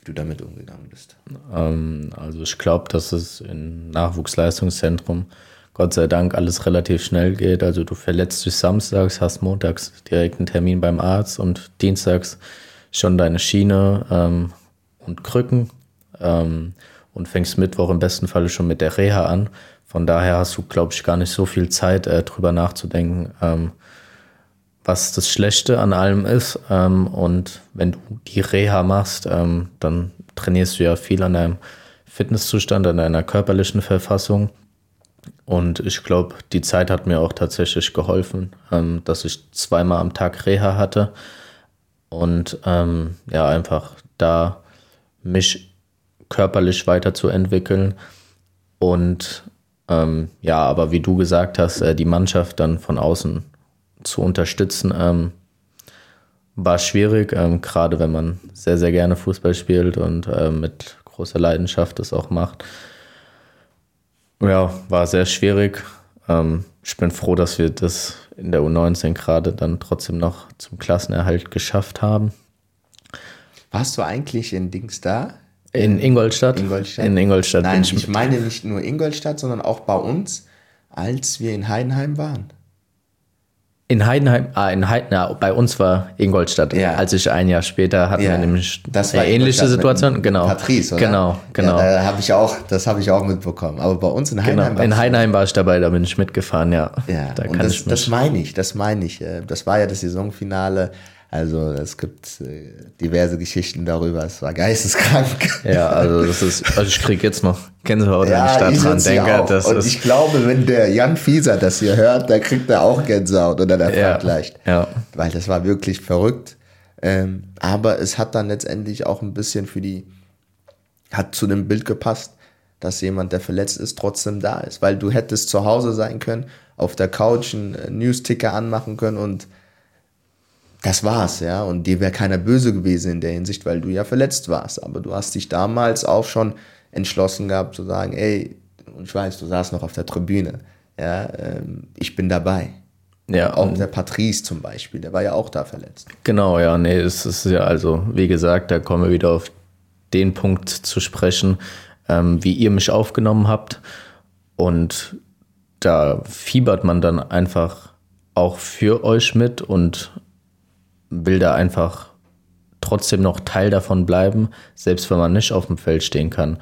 wie du damit umgegangen bist. Ähm, also ich glaube, dass es im Nachwuchsleistungszentrum Gott sei Dank alles relativ schnell geht. Also du verletzt dich samstags, hast montags direkt einen Termin beim Arzt und dienstags schon deine Schiene ähm, und Krücken ähm, und fängst Mittwoch im besten Falle schon mit der Reha an. Von daher hast du, glaube ich, gar nicht so viel Zeit, äh, drüber nachzudenken, ähm, was das Schlechte an allem ist. Ähm, und wenn du die Reha machst, ähm, dann trainierst du ja viel an deinem Fitnesszustand, an deiner körperlichen Verfassung. Und ich glaube, die Zeit hat mir auch tatsächlich geholfen, ähm, dass ich zweimal am Tag Reha hatte. Und ähm, ja, einfach da mich körperlich weiterzuentwickeln. Und ähm, ja, aber wie du gesagt hast, äh, die Mannschaft dann von außen zu unterstützen, ähm, war schwierig, ähm, gerade wenn man sehr, sehr gerne Fußball spielt und äh, mit großer Leidenschaft das auch macht. Ja, war sehr schwierig. Ähm, ich bin froh, dass wir das in der U19 gerade dann trotzdem noch zum Klassenerhalt geschafft haben. Warst du eigentlich in Dings da? In Ingolstadt? Ingolstadt? In Ingolstadt. Nein, ich meine nicht nur Ingolstadt, sondern auch bei uns, als wir in Heidenheim waren. In Heidenheim, ah, in Heidenheim, bei uns war Ingolstadt. Ja. Als ich ein Jahr später hatten Ja, wir nämlich das eine war ähnliche Ingolstadt mit Situation. Genau. Patrice, oder? Genau, genau. Ja, da habe ich auch, das habe ich auch mitbekommen. Aber bei uns in Heidenheim genau. In war's- Heidenheim war ich dabei, da bin ich mitgefahren, ja. Ja, da und das, das meine ich, das meine ich. Äh, Das war ja das Saisonfinale. Also es gibt äh, diverse Geschichten darüber. Es war geisteskrank. ja, also das ist, also ich krieg jetzt noch Gänsehaut, wenn ich da ich dran denke. auch. Das und ich glaube, wenn der Jan Fieser das hier hört, dann kriegt er auch Gänsehaut oder der Ja, leicht. ja. Weil das war wirklich verrückt. Ähm, aber es hat dann letztendlich auch ein bisschen für die, hat zu dem Bild gepasst, dass jemand, der verletzt ist, trotzdem da ist. Weil du hättest zu Hause sein können, auf der Couch einen äh, Newsticker anmachen können und das war's, ja. Und dir wäre keiner böse gewesen in der Hinsicht, weil du ja verletzt warst. Aber du hast dich damals auch schon entschlossen gehabt zu sagen, ey, und ich weiß, du saßt noch auf der Tribüne, ja, ähm, ich bin dabei. ja, Auch der Patrice zum Beispiel, der war ja auch da verletzt. Genau, ja, nee, es ist ja also, wie gesagt, da kommen wir wieder auf den Punkt zu sprechen, ähm, wie ihr mich aufgenommen habt. Und da fiebert man dann einfach auch für euch mit und will da einfach trotzdem noch Teil davon bleiben, selbst wenn man nicht auf dem Feld stehen kann.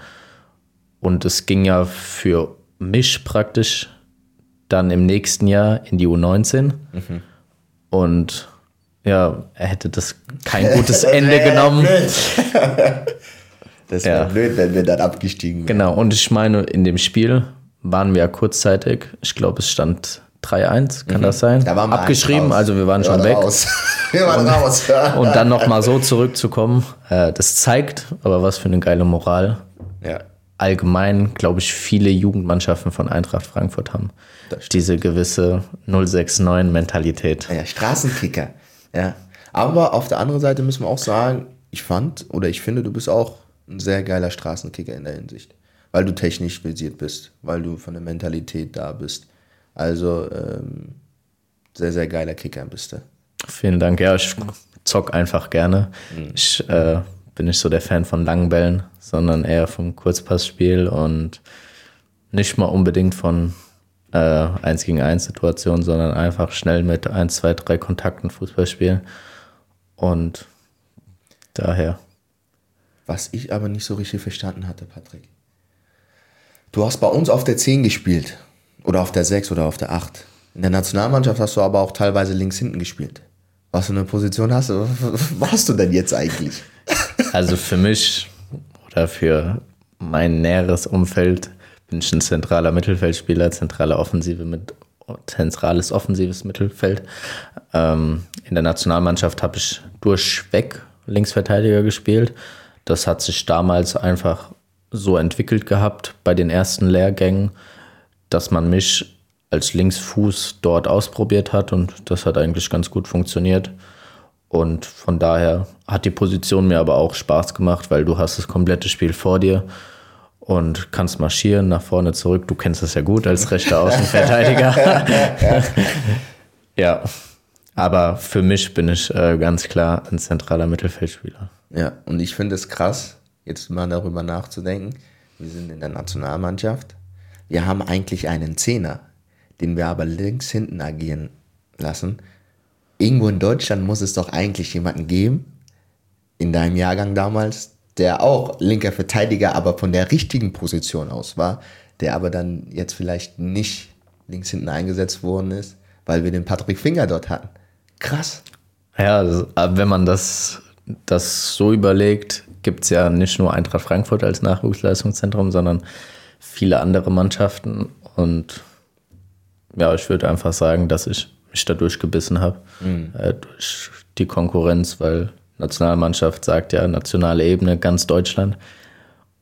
Und es ging ja für mich praktisch dann im nächsten Jahr in die U19. Und ja, er hätte das kein gutes Ende genommen. Das wäre Ja. blöd, wenn wir dann abgestiegen wären. Genau, und ich meine, in dem Spiel waren wir ja kurzzeitig, ich glaube, es stand 3-1, kann das sein? Mhm. Da Abgeschrieben, also wir waren Wir schon waren weg. Raus. Wir waren raus. Und dann nochmal so zurückzukommen, äh, das zeigt aber was für eine geile Moral. ja. Allgemein, glaube ich, viele Jugendmannschaften von Eintracht Frankfurt haben diese gewisse 069-Mentalität. Ja, Straßenkicker. Ja. Aber auf der anderen Seite müssen wir auch sagen, ich fand oder ich finde, du bist auch ein sehr geiler Straßenkicker in der Hinsicht. Weil du technisch visiert bist, weil du von der Mentalität da bist. Also ähm, sehr, sehr geiler Kicker bist du. Vielen Dank. Ja, ich zock einfach gerne. Mhm. Ich äh, bin nicht so der Fan von langen Bällen, sondern eher vom Kurzpassspiel und nicht mal unbedingt von äh, 1 gegen 1 Situationen, sondern einfach schnell mit 1, 2, 3 Kontakten Fußball spielen. Und daher. Was ich aber nicht so richtig verstanden hatte, Patrick. Du hast bei uns auf der 10 gespielt. Oder auf der 6 oder auf der 8. In der Nationalmannschaft hast du aber auch teilweise links hinten gespielt. Was für eine Position hast du? Was hast du denn jetzt eigentlich? Also für mich oder für mein näheres Umfeld bin ich ein zentraler Mittelfeldspieler, zentrale Offensive mit zentrales offensives Mittelfeld. Ähm, in der Nationalmannschaft habe ich durchweg Linksverteidiger gespielt. Das hat sich damals einfach so entwickelt gehabt bei den ersten Lehrgängen, dass man mich als Linksfuß dort ausprobiert hat und das hat eigentlich ganz gut funktioniert. Und von daher hat die Position mir aber auch Spaß gemacht, weil du hast das komplette Spiel vor dir und kannst marschieren nach vorne zurück. Du kennst das ja gut als rechter Außenverteidiger. ja, aber für mich bin ich äh, ganz klar ein zentraler Mittelfeldspieler. Ja, und ich finde es krass, jetzt mal darüber nachzudenken. Wir sind in der Nationalmannschaft. Wir haben eigentlich einen Zehner, den wir aber links hinten agieren lassen. Irgendwo in Deutschland muss es doch eigentlich jemanden geben, in deinem Jahrgang damals, der auch linker Verteidiger, aber von der richtigen Position aus war, der aber dann jetzt vielleicht nicht links hinten eingesetzt worden ist, weil wir den Patrick Finger dort hatten. Krass. Ja, wenn man das, das so überlegt, gibt es ja nicht nur Eintracht Frankfurt als Nachwuchsleistungszentrum, sondern viele andere Mannschaften. Und ja, ich würde einfach sagen, dass ich mich da durchgebissen habe mhm. äh, durch die Konkurrenz, weil Nationalmannschaft sagt ja nationale Ebene, ganz Deutschland.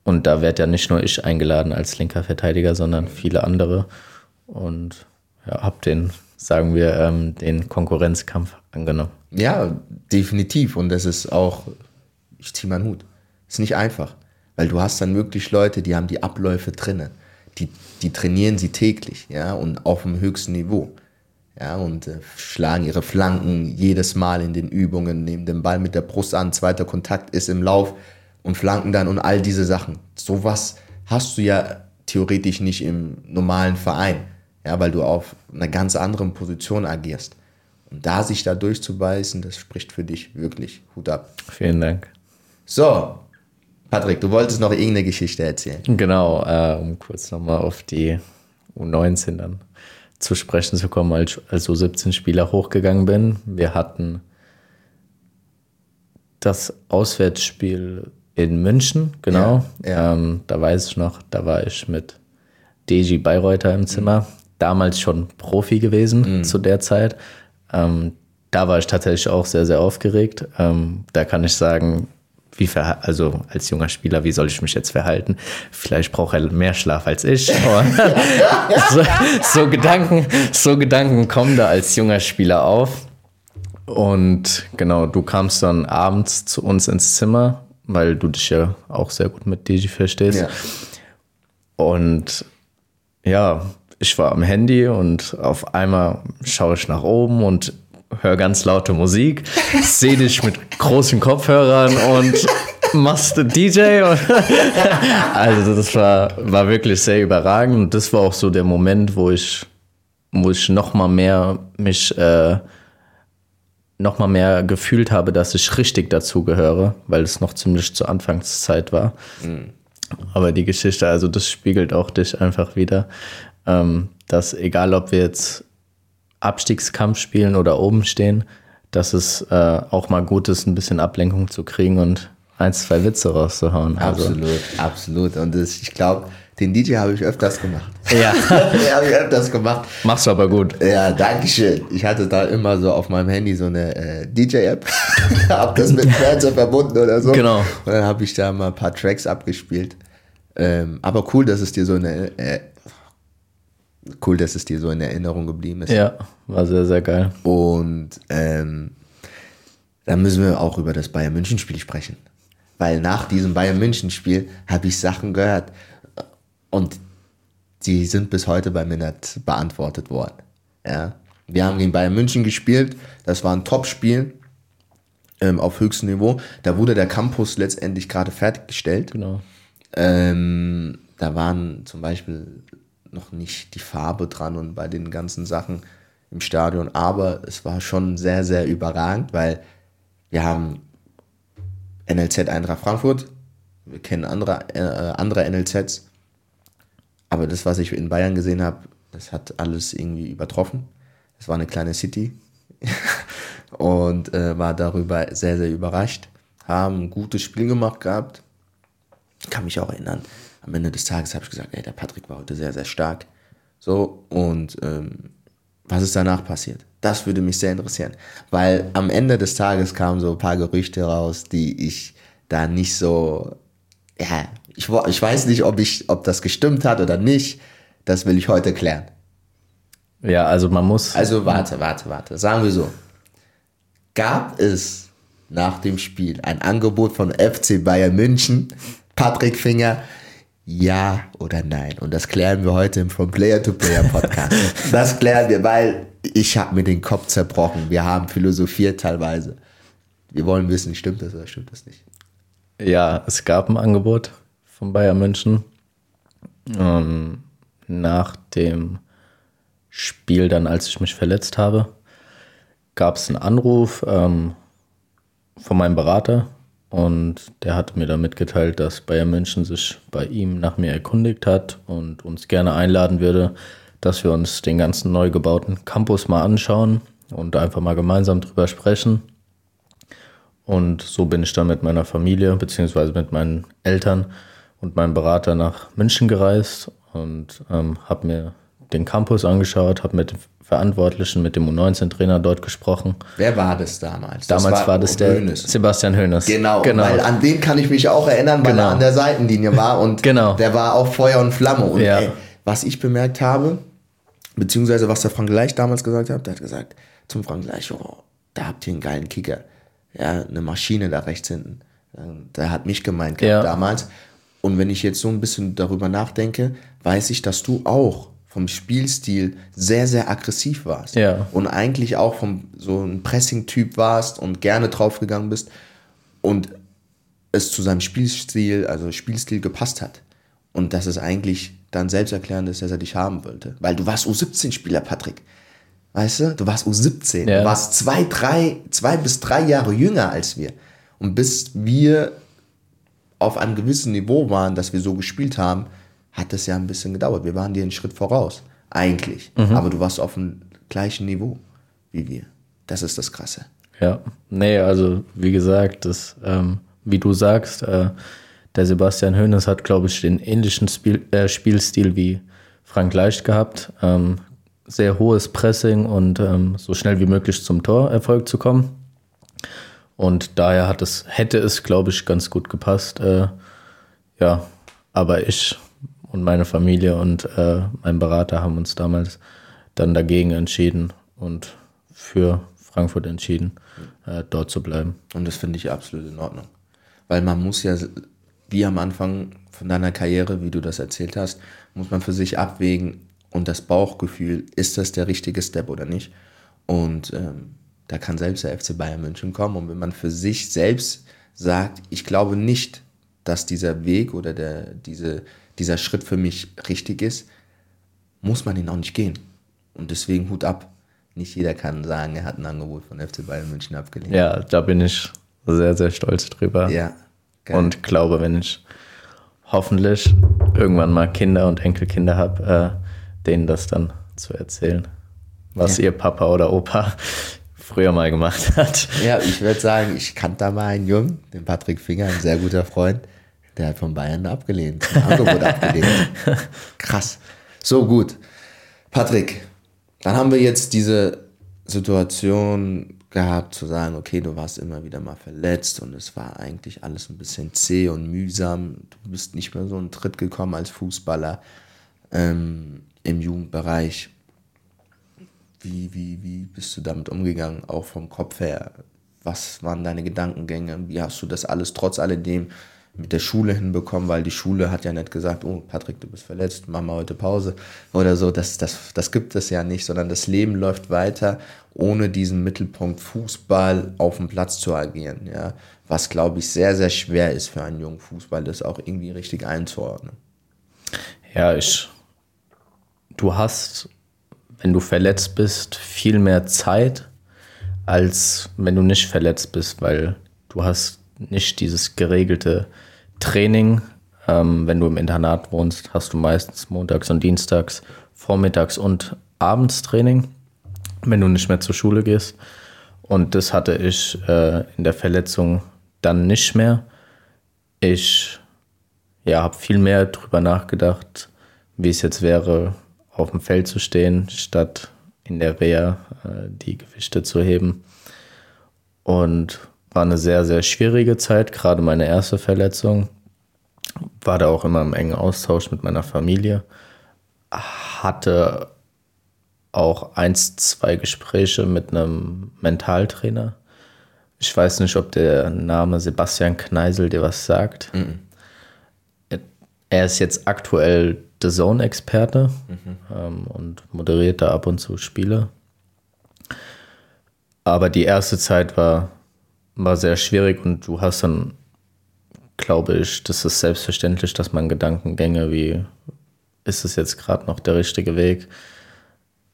Und da wird ja nicht nur ich eingeladen als linker Verteidiger, sondern viele andere. Und ja, habe den, sagen wir, ähm, den Konkurrenzkampf angenommen. Ja, definitiv. Und das ist auch, ich ziehe meinen Hut. Ist nicht einfach. Weil du hast dann wirklich Leute, die haben die Abläufe drinnen. Die, die trainieren sie täglich, ja, und auf dem höchsten Niveau ja, und äh, schlagen ihre Flanken jedes Mal in den Übungen, nehmen den Ball mit der Brust an, zweiter Kontakt ist im Lauf und flanken dann und all diese Sachen. Sowas hast du ja theoretisch nicht im normalen Verein, ja, weil du auf einer ganz anderen Position agierst. Und da sich da durchzubeißen, das spricht für dich wirklich Hut ab. Vielen Dank. So, Patrick, du wolltest noch irgendeine Geschichte erzählen. Genau, äh, um kurz nochmal auf die U19 dann zu sprechen zu kommen, als, als so 17 Spieler hochgegangen bin. Wir hatten das Auswärtsspiel in München, genau. Ja, ja. Ähm, da weiß ich noch, da war ich mit Deji Bayreuther im Zimmer, mhm. damals schon Profi gewesen mhm. zu der Zeit. Ähm, da war ich tatsächlich auch sehr, sehr aufgeregt. Ähm, da kann ich sagen, wie also als junger Spieler, wie soll ich mich jetzt verhalten? Vielleicht braucht er mehr Schlaf als ich. so, so, Gedanken, so Gedanken kommen da als junger Spieler auf. Und genau, du kamst dann abends zu uns ins Zimmer, weil du dich ja auch sehr gut mit Digi verstehst. Ja. Und ja, ich war am Handy und auf einmal schaue ich nach oben und höre ganz laute Musik, sehe dich mit großen Kopfhörern und machst du DJ. also das war, war wirklich sehr überragend und das war auch so der Moment, wo ich, wo ich noch mal mehr mich äh, noch mal mehr gefühlt habe, dass ich richtig dazugehöre, weil es noch ziemlich zur Anfangszeit war. Mhm. Aber die Geschichte, also das spiegelt auch dich einfach wieder, ähm, dass egal ob wir jetzt Abstiegskampf spielen oder oben stehen, dass es äh, auch mal gut ist, ein bisschen Ablenkung zu kriegen und ein, zwei Witze rauszuhauen. Also. Absolut, absolut. Und das, ich glaube, den DJ habe ich öfters gemacht. Ja. den habe ich öfters gemacht. Machst du aber gut. Ja, danke schön. Ich hatte da immer so auf meinem Handy so eine äh, DJ-App. habe das mit Fernseher verbunden oder so. Genau. Und dann habe ich da mal ein paar Tracks abgespielt. Ähm, aber cool, dass es dir so eine äh, cool, dass es dir so in Erinnerung geblieben ist. Ja, war sehr, sehr geil. Und ähm, dann müssen wir auch über das Bayern München Spiel sprechen. Weil nach diesem Bayern München Spiel habe ich Sachen gehört und die sind bis heute bei mir nicht beantwortet worden. Ja. Wir haben gegen Bayern München gespielt, das war ein Top-Spiel ähm, auf höchstem Niveau. Da wurde der Campus letztendlich gerade fertiggestellt. Genau. Ähm, da waren zum Beispiel noch nicht die Farbe dran und bei den ganzen Sachen im Stadion. Aber es war schon sehr, sehr überragend, weil wir haben NLZ Eintracht Frankfurt, wir kennen andere, äh, andere NLZs, aber das, was ich in Bayern gesehen habe, das hat alles irgendwie übertroffen. Es war eine kleine City und äh, war darüber sehr, sehr überrascht. Haben ein gutes Spiel gemacht gehabt. Kann mich auch erinnern, am Ende des Tages habe ich gesagt, ey, der Patrick war heute sehr, sehr stark. So, und ähm, was ist danach passiert? Das würde mich sehr interessieren. Weil am Ende des Tages kamen so ein paar Gerüchte raus, die ich da nicht so, ja, ich, ich weiß nicht, ob, ich, ob das gestimmt hat oder nicht. Das will ich heute klären. Ja, also man muss. Also warte, warte, warte. Sagen wir so. Gab es nach dem Spiel ein Angebot von FC Bayern München, Patrick Finger, Ja oder nein? Und das klären wir heute im From Player to Player Podcast. das klären wir, weil ich habe mir den Kopf zerbrochen. Wir haben philosophiert teilweise. Wir wollen wissen, stimmt das oder stimmt das nicht? Ja, es gab ein Angebot von Bayern München. Ähm, nach dem Spiel, dann als ich mich verletzt habe, gab es einen Anruf ähm, von meinem Berater und der hat mir dann mitgeteilt, dass Bayern München sich bei ihm nach mir erkundigt hat und uns gerne einladen würde, dass wir uns den ganzen neu gebauten Campus mal anschauen und einfach mal gemeinsam drüber sprechen. Und so bin ich dann mit meiner Familie beziehungsweise mit meinen Eltern und meinem Berater nach München gereist und ähm, habe mir den Campus angeschaut, habe mit Verantwortlichen, mit dem U19-Trainer dort gesprochen. Wer war das damals? Damals das war, war, das der Hönes. Sebastian Hönes. Genau, genau, weil an den kann ich mich auch erinnern, weil genau. er an der Seitenlinie war und genau. der war auch Feuer und Flamme. Und ja. ey, was ich bemerkt habe, beziehungsweise was der Frank Leich damals gesagt hat, der hat gesagt zum Frank Leich, oh, da habt ihr einen geilen Kicker. Ja, eine Maschine da rechts hinten. Der hat mich gemeint ja. damals. Und wenn ich jetzt so ein bisschen darüber nachdenke, weiß ich, dass du auch vom Spielstil sehr, sehr aggressiv warst. Ja. Und eigentlich auch vom so ein Pressing-Typ warst und gerne draufgegangen bist und es zu seinem Spielstil, also Spielstil gepasst hat. Und dass es eigentlich dann selbsterklärend ist, dass er dich haben wollte. Weil du warst U17-Spieler, Patrick. Weißt du? Du warst U17. Ja. Du warst zwei, drei, zwei bis drei Jahre jünger als wir. Und bis wir auf einem gewissen Niveau waren, dass wir so gespielt haben, hat es ja ein bisschen gedauert. Wir waren dir einen Schritt voraus, eigentlich. Mhm. Aber du warst auf dem gleichen Niveau wie wir. Das ist das Krasse. Ja, nee, also wie gesagt, das, ähm, wie du sagst, äh, der Sebastian Hoeneß hat, glaube ich, den ähnlichen Spiel, äh, Spielstil wie Frank Leicht gehabt. Ähm, sehr hohes Pressing und ähm, so schnell wie möglich zum Torerfolg zu kommen. Und daher hat es, hätte es, glaube ich, ganz gut gepasst. Äh, ja, aber ich und meine Familie und äh, mein Berater haben uns damals dann dagegen entschieden und für Frankfurt entschieden, äh, dort zu bleiben. Und das finde ich absolut in Ordnung. Weil man muss ja, wie am Anfang von deiner Karriere, wie du das erzählt hast, muss man für sich abwägen und das Bauchgefühl, ist das der richtige Step oder nicht? Und ähm, da kann selbst der FC Bayern München kommen. Und wenn man für sich selbst sagt, ich glaube nicht, dass dieser Weg oder der, diese, dieser Schritt für mich richtig ist, muss man ihn auch nicht gehen. Und deswegen Hut ab. Nicht jeder kann sagen, er hat ein Angebot von FC Bayern München abgelehnt. Ja, da bin ich sehr, sehr stolz drüber. Ja. Geil. Und glaube, wenn ich hoffentlich irgendwann mal Kinder und Enkelkinder habe, äh, denen das dann zu erzählen, was ja. ihr Papa oder Opa früher mal gemacht hat. Ja, ich würde sagen, ich kannte da mal einen Jungen, den Patrick Finger, ein sehr guter Freund, der hat von Bayern abgelehnt, ein Angebot abgelehnt. Krass. So gut. Patrick, dann haben wir jetzt diese Situation gehabt zu sagen, okay, du warst immer wieder mal verletzt und es war eigentlich alles ein bisschen zäh und mühsam. Du bist nicht mehr so einen Tritt gekommen als Fußballer ähm, im Jugendbereich. Wie, wie, wie bist du damit umgegangen, auch vom Kopf her? Was waren deine Gedankengänge? Wie hast du das alles trotz alledem mit der Schule hinbekommen? Weil die Schule hat ja nicht gesagt, oh Patrick, du bist verletzt, mach mal heute Pause oder so. Das, das, das gibt es ja nicht, sondern das Leben läuft weiter, ohne diesen Mittelpunkt Fußball auf dem Platz zu agieren. Ja? Was, glaube ich, sehr, sehr schwer ist für einen jungen Fußball, das auch irgendwie richtig einzuordnen. Ja, ich. Du hast wenn du verletzt bist, viel mehr Zeit, als wenn du nicht verletzt bist, weil du hast nicht dieses geregelte Training. Ähm, wenn du im Internat wohnst, hast du meistens montags und dienstags, vormittags und abends Training, wenn du nicht mehr zur Schule gehst. Und das hatte ich äh, in der Verletzung dann nicht mehr. Ich ja, habe viel mehr darüber nachgedacht, wie es jetzt wäre, auf dem Feld zu stehen, statt in der Reha äh, die Gewichte zu heben. Und war eine sehr, sehr schwierige Zeit, gerade meine erste Verletzung. War da auch immer im engen Austausch mit meiner Familie. Hatte auch eins, zwei Gespräche mit einem Mentaltrainer. Ich weiß nicht, ob der Name Sebastian Kneisel dir was sagt. Mhm. er ist jetzt aktuell The Zone-Experte mhm. ähm, und moderiert da ab und zu Spiele. Aber die erste Zeit war, war sehr schwierig und du hast dann, glaube ich, das ist selbstverständlich, dass man Gedankengänge wie, ist es jetzt gerade noch der richtige Weg?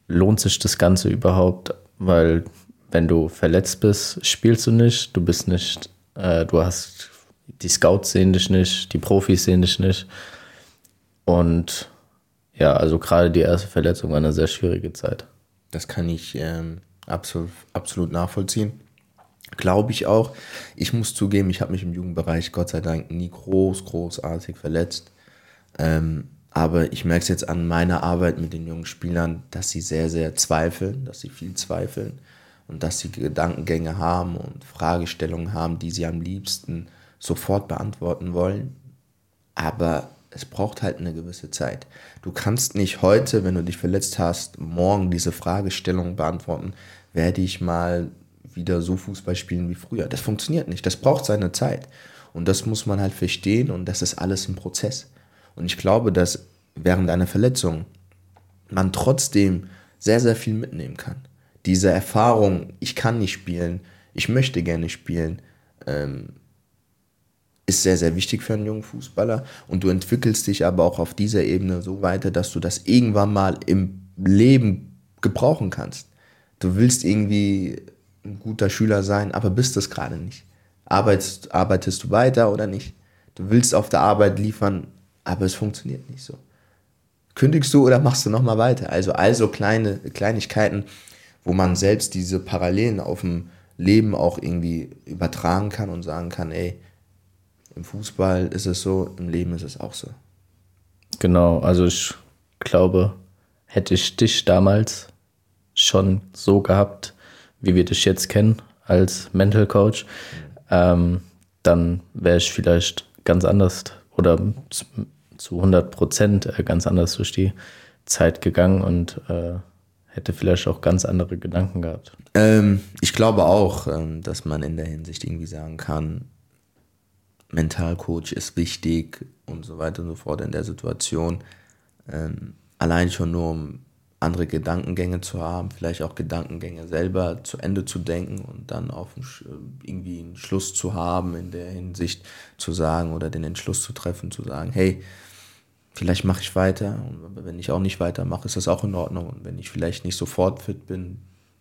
Lohnt sich das Ganze überhaupt? Weil wenn du verletzt bist, spielst du nicht, du bist nicht, äh, du hast, die Scouts sehen dich nicht, die Profis sehen dich nicht. Und ja, also gerade die erste Verletzung war eine sehr schwierige Zeit. Das kann ich ähm, absolut, absolut nachvollziehen. Glaube ich auch. Ich muss zugeben, ich habe mich im Jugendbereich Gott sei Dank nie groß, großartig verletzt. Ähm, aber ich merke es jetzt an meiner Arbeit mit den jungen Spielern, dass sie sehr, sehr zweifeln, dass sie viel zweifeln und dass sie Gedankengänge haben und Fragestellungen haben, die sie am liebsten sofort beantworten wollen. Aber es braucht halt eine gewisse Zeit. Du kannst nicht heute, wenn du dich verletzt hast, morgen diese Fragestellung beantworten, werde ich mal wieder so Fußball spielen wie früher. Das funktioniert nicht. Das braucht seine Zeit. Und das muss man halt verstehen und das ist alles ein Prozess. Und ich glaube, dass während einer Verletzung man trotzdem sehr, sehr viel mitnehmen kann. Diese Erfahrung, ich kann nicht spielen, ich möchte gerne spielen, ähm, ist sehr, sehr wichtig für einen jungen Fußballer. Und du entwickelst dich aber auch auf dieser Ebene so weiter, dass du das irgendwann mal im Leben gebrauchen kannst. Du willst irgendwie ein guter Schüler sein, aber bist es gerade nicht. Arbeitest, arbeitest du weiter oder nicht? Du willst auf der Arbeit liefern, aber es funktioniert nicht so. Kündigst du oder machst du nochmal weiter? Also, also kleine Kleinigkeiten, wo man selbst diese Parallelen auf dem Leben auch irgendwie übertragen kann und sagen kann, ey, im Fußball ist es so, im Leben ist es auch so. Genau, also ich glaube, hätte ich dich damals schon so gehabt, wie wir dich jetzt kennen als Mental Coach, ähm, dann wäre ich vielleicht ganz anders oder zu 100 Prozent äh, ganz anders durch die Zeit gegangen und äh, hätte vielleicht auch ganz andere Gedanken gehabt. Ähm, ich glaube auch, ähm, dass man in der Hinsicht irgendwie sagen kann, Mentalcoach ist wichtig und so weiter und so fort in der Situation. Ähm, allein schon nur, um andere Gedankengänge zu haben, vielleicht auch Gedankengänge selber zu Ende zu denken und dann auf irgendwie einen Schluss zu haben, in der Hinsicht zu sagen oder den Entschluss zu treffen, zu sagen, hey, vielleicht mache ich weiter und wenn ich auch nicht weitermache, ist das auch in Ordnung und wenn ich vielleicht nicht sofort fit bin,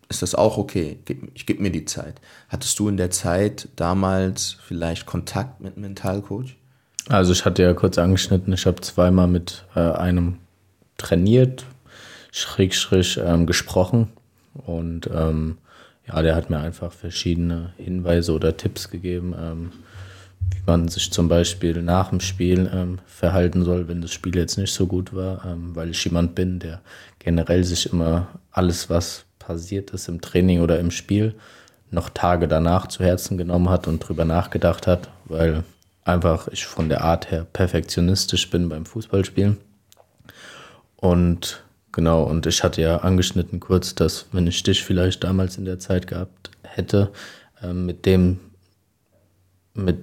ist das auch okay. Ich gebe mir die Zeit. Hattest du in der Zeit damals vielleicht Kontakt mit Mentalcoach? Also ich hatte ja kurz angeschnitten, ich habe zweimal mit äh, einem trainiert, schräg, ähm, gesprochen und ähm, ja, der hat mir einfach verschiedene Hinweise oder Tipps gegeben, ähm, wie man sich zum Beispiel nach dem Spiel ähm, verhalten soll, wenn das Spiel jetzt nicht so gut war, ähm, weil ich jemand bin, der generell sich immer alles, was passiert ist im Training oder im Spiel, noch Tage danach zu Herzen genommen hat und drüber nachgedacht hat, weil einfach ich von der Art her perfektionistisch bin beim Fußballspielen. Und genau, und ich hatte ja angeschnitten kurz, dass wenn ich dich vielleicht damals in der Zeit gehabt hätte, äh, mit dem, mit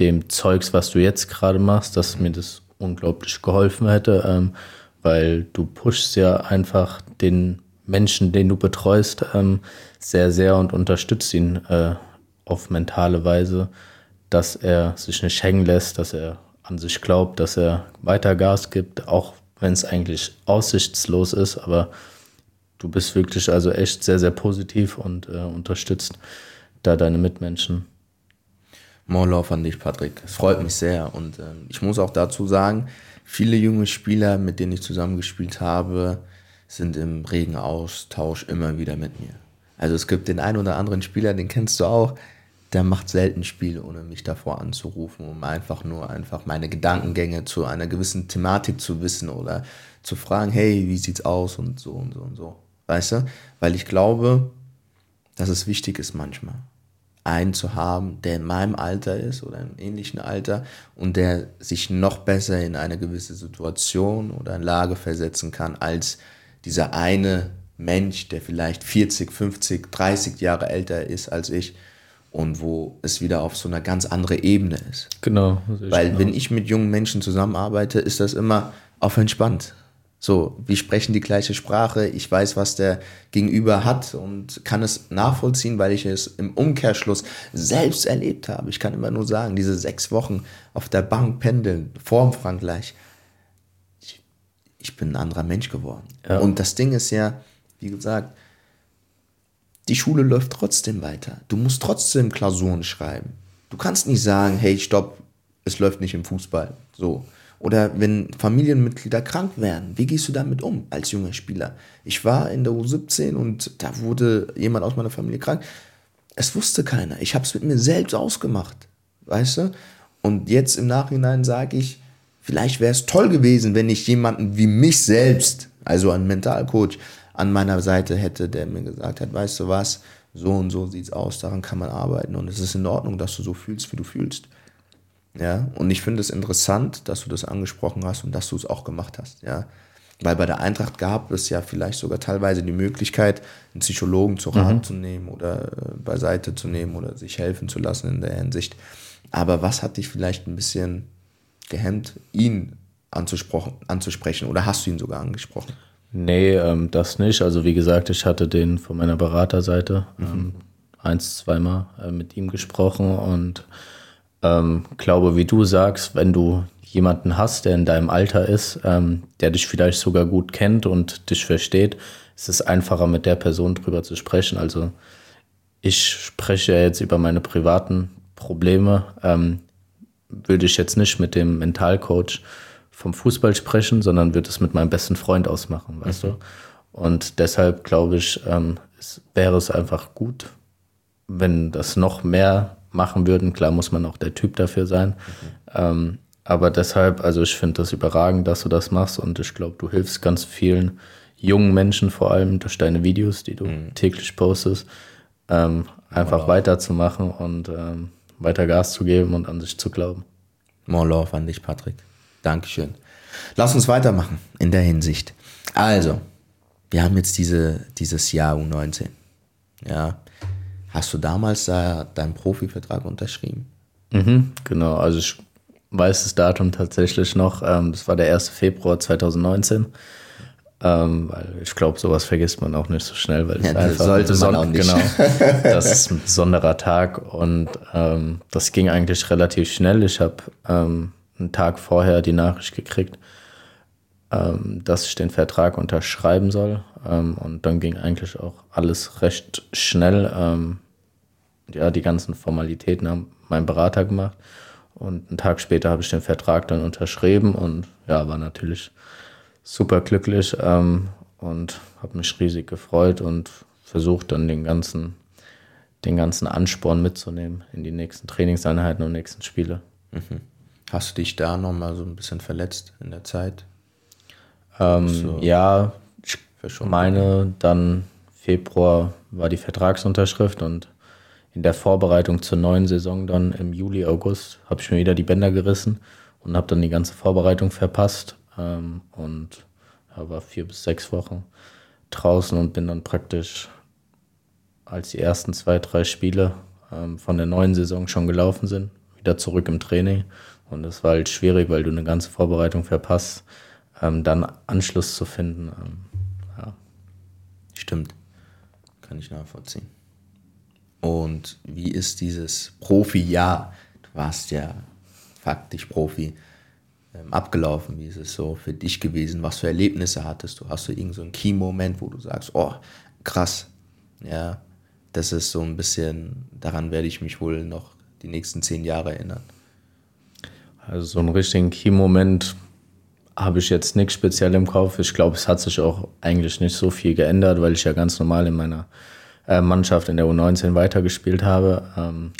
dem Zeugs, was du jetzt gerade machst, dass mir das unglaublich geholfen hätte, ähm, weil du pushst ja einfach den Menschen, den du betreust, ähm, sehr, sehr und unterstützt ihn äh, auf mentale Weise, dass er sich nicht hängen lässt, dass er an sich glaubt, dass er weiter Gas gibt, auch wenn es eigentlich aussichtslos ist, aber du bist wirklich also echt sehr, sehr positiv und äh, unterstützt da deine Mitmenschen. More love an dich, Patrick. Es freut mich sehr und äh, ich muss auch dazu sagen, viele junge Spieler, mit denen ich zusammengespielt habe, sind im regen Austausch immer wieder mit mir. Also es gibt den einen oder anderen Spieler, den kennst du auch, der macht selten Spiele, ohne mich davor anzurufen, um einfach nur einfach meine Gedankengänge zu einer gewissen Thematik zu wissen oder zu fragen, hey, wie sieht's aus und so und so und so. Weißt du? Weil ich glaube, dass es wichtig ist manchmal, einen zu haben, der in meinem Alter ist oder im ähnlichen Alter und der sich noch besser in eine gewisse Situation oder Lage versetzen kann, als dieser eine Mensch, der vielleicht 40, 50, 30 Jahre älter ist als ich und wo es wieder auf so einer ganz andere Ebene ist. Genau. Weil genau. wenn ich mit jungen Menschen zusammenarbeite, ist das immer auf entspannt. So, wir sprechen die gleiche Sprache, ich weiß, was der Gegenüber hat und kann es nachvollziehen, weil ich es im Umkehrschluss selbst erlebt habe. Ich kann immer nur sagen, diese sechs Wochen auf der Bank pendeln, vorm Frankreich, ich, ich bin ein anderer Mensch geworden. Ja. Und das Ding ist ja, wie gesagt, die Schule läuft trotzdem weiter. Du musst trotzdem Klausuren schreiben. Du kannst nicht sagen, hey, stopp, es läuft nicht im Fußball. So. Oder wenn Familienmitglieder krank werden, wie gehst du damit um als junger Spieler? Ich war in der U17 und da wurde jemand aus meiner Familie krank. Es wusste keiner. Ich habe es mit mir selbst ausgemacht. Weißt du? Und jetzt im Nachhinein sage ich, vielleicht wäre es toll gewesen, wenn ich jemanden wie mich selbst, also einen Mentalcoach, an meiner Seite hätte, der mir gesagt hat, weißt du was, so und so sieht es aus, daran kann man arbeiten und es ist in Ordnung, dass du so fühlst, wie du fühlst. Ja, und ich finde es interessant, dass du das angesprochen hast und dass du es auch gemacht hast, ja. Weil bei der Eintracht gab es ja vielleicht sogar teilweise die Möglichkeit, einen Psychologen zu Rat mhm. zu nehmen oder äh, beiseite zu nehmen oder sich helfen zu lassen in der Hinsicht. Aber was hat dich vielleicht ein bisschen gehemmt, ihn anzusprechen oder hast du ihn sogar angesprochen? Nee, ähm, das nicht. Also wie gesagt, ich hatte den von meiner Beraterseite mhm. ähm, eins, zweimal äh, mit ihm gesprochen und ähm, glaube, wie du sagst, wenn du jemanden hast, der in deinem Alter ist, ähm, der dich vielleicht sogar gut kennt und dich versteht, ist es einfacher, mit der Person drüber zu sprechen. Also ich spreche jetzt über meine privaten Probleme, ähm, würde ich jetzt nicht mit dem Mentalcoach vom Fußball sprechen, sondern würde es mit meinem besten Freund ausmachen, weißt mhm. du? Und deshalb glaube ich, ähm, es wäre es einfach gut, wenn das noch mehr machen würden. Klar muss man auch der Typ dafür sein. Mhm. Ähm, aber deshalb, also ich finde das überragend, dass du das machst und ich glaube, du hilfst ganz vielen jungen Menschen vor allem durch deine Videos, die du mhm. täglich postest, ähm, einfach wow. weiterzumachen und ähm, weiter Gas zu geben und an sich zu glauben. More love an dich, Patrick. Dankeschön. Lass uns weitermachen in der Hinsicht. Also, wir haben jetzt diese, dieses Jahr U19. Ja, Hast du damals da deinen Profivertrag unterschrieben? Mhm, genau, also ich weiß das Datum tatsächlich noch. Ähm, das war der 1. Februar 2019. Ähm, weil ich glaube, sowas vergisst man auch nicht so schnell, weil ja, das sollte man auch nicht. Genau, das ist ein besonderer Tag und ähm, das ging eigentlich relativ schnell. Ich habe ähm, einen Tag vorher die Nachricht gekriegt, ähm, dass ich den Vertrag unterschreiben soll. Ähm, und dann ging eigentlich auch alles recht schnell. Ähm, ja, die ganzen Formalitäten haben mein Berater gemacht. Und einen Tag später habe ich den Vertrag dann unterschrieben und ja, war natürlich super glücklich ähm, und habe mich riesig gefreut und versucht dann den ganzen, den ganzen Ansporn mitzunehmen in die nächsten Trainingseinheiten und nächsten Spiele. Mhm. Hast du dich da nochmal so ein bisschen verletzt in der Zeit? Ähm, so ja, ich meine, dann Februar war die Vertragsunterschrift und in der Vorbereitung zur neuen Saison dann im Juli, August habe ich mir wieder die Bänder gerissen und habe dann die ganze Vorbereitung verpasst ähm, und war vier bis sechs Wochen draußen und bin dann praktisch, als die ersten zwei, drei Spiele ähm, von der neuen Saison schon gelaufen sind, wieder zurück im Training. Und das war halt schwierig, weil du eine ganze Vorbereitung verpasst ähm, dann Anschluss zu finden. Ähm, ja. Stimmt. Kann ich nachvollziehen. Und wie ist dieses Profi-Jahr? Du warst ja faktisch Profi ähm, abgelaufen. Wie ist es so für dich gewesen? Was für Erlebnisse hattest du? Hast du irgendeinen so Key-Moment, wo du sagst, oh, krass, ja, das ist so ein bisschen, daran werde ich mich wohl noch die nächsten zehn Jahre erinnern. Also so einen richtigen Key-Moment habe ich jetzt nichts speziell im Kopf. Ich glaube, es hat sich auch eigentlich nicht so viel geändert, weil ich ja ganz normal in meiner äh, Mannschaft in der U19 weitergespielt habe. Ähm,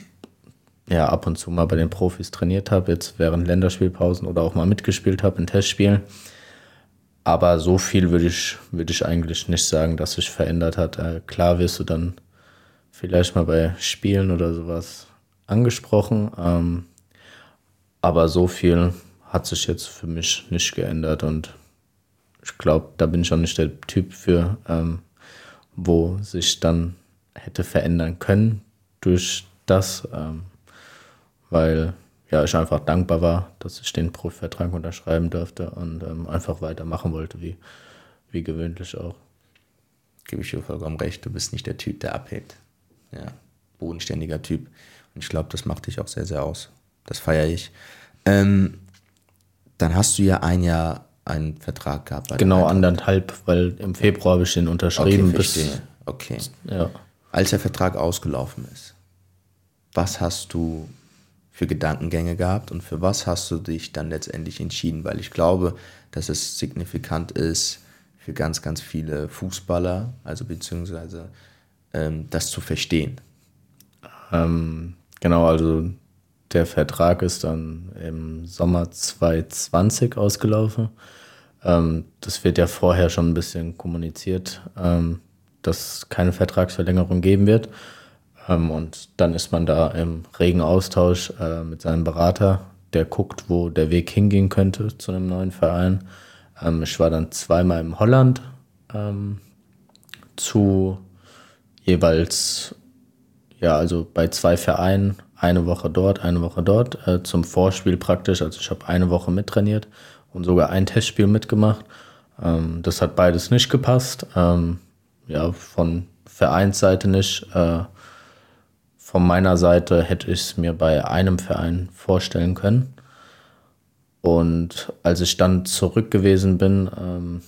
ja, ab und zu mal bei den Profis trainiert habe, jetzt während Länderspielpausen oder auch mal mitgespielt habe in Testspielen. Aber so viel würde ich, würde ich eigentlich nicht sagen, dass sich verändert hat. Äh, klar wirst du dann vielleicht mal bei Spielen oder sowas angesprochen. Ähm, aber so viel hat sich jetzt für mich nicht geändert und ich glaube, da bin ich auch nicht der Typ für, ähm, wo sich dann hätte verändern können durch das, ähm, weil ja, ich einfach dankbar war, dass ich den Profivertrag unterschreiben durfte und ähm, einfach weitermachen wollte, wie, wie gewöhnlich auch. Gebe ich dir vollkommen recht, du bist nicht der Typ, der abhebt. Ja, bodenständiger Typ. Und ich glaube, das macht dich auch sehr, sehr aus. Das feiere ich. Ähm, dann hast du ja ein Jahr einen Vertrag gehabt. genau, anderthalb, weil im Februar habe ich den unterschrieben. Okay, bis, okay. Ja. Als der Vertrag ausgelaufen ist, was hast du für Gedankengänge gehabt und für was hast du dich dann letztendlich entschieden? Weil ich glaube, dass es signifikant ist für ganz, ganz viele Fußballer, also beziehungsweise ähm, das zu verstehen. Ähm, genau, also der Vertrag ist dann im Sommer 2020 ausgelaufen. Ähm, das wird ja vorher schon ein bisschen kommuniziert, ähm, dass es keine Vertragsverlängerung geben wird. Ähm, und dann ist man da im regen Austausch äh, mit seinem Berater, der guckt, wo der Weg hingehen könnte zu einem neuen Verein. Ähm, ich war dann zweimal in Holland ähm, zu jeweils, ja, also bei zwei Vereinen, eine Woche dort, eine Woche dort, äh, zum Vorspiel praktisch. Also ich habe eine Woche mittrainiert und sogar ein Testspiel mitgemacht. Ähm, das hat beides nicht gepasst. Ähm, ja, von Vereinsseite nicht. Äh, von meiner Seite hätte ich es mir bei einem Verein vorstellen können. Und als ich dann zurück gewesen bin, ähm,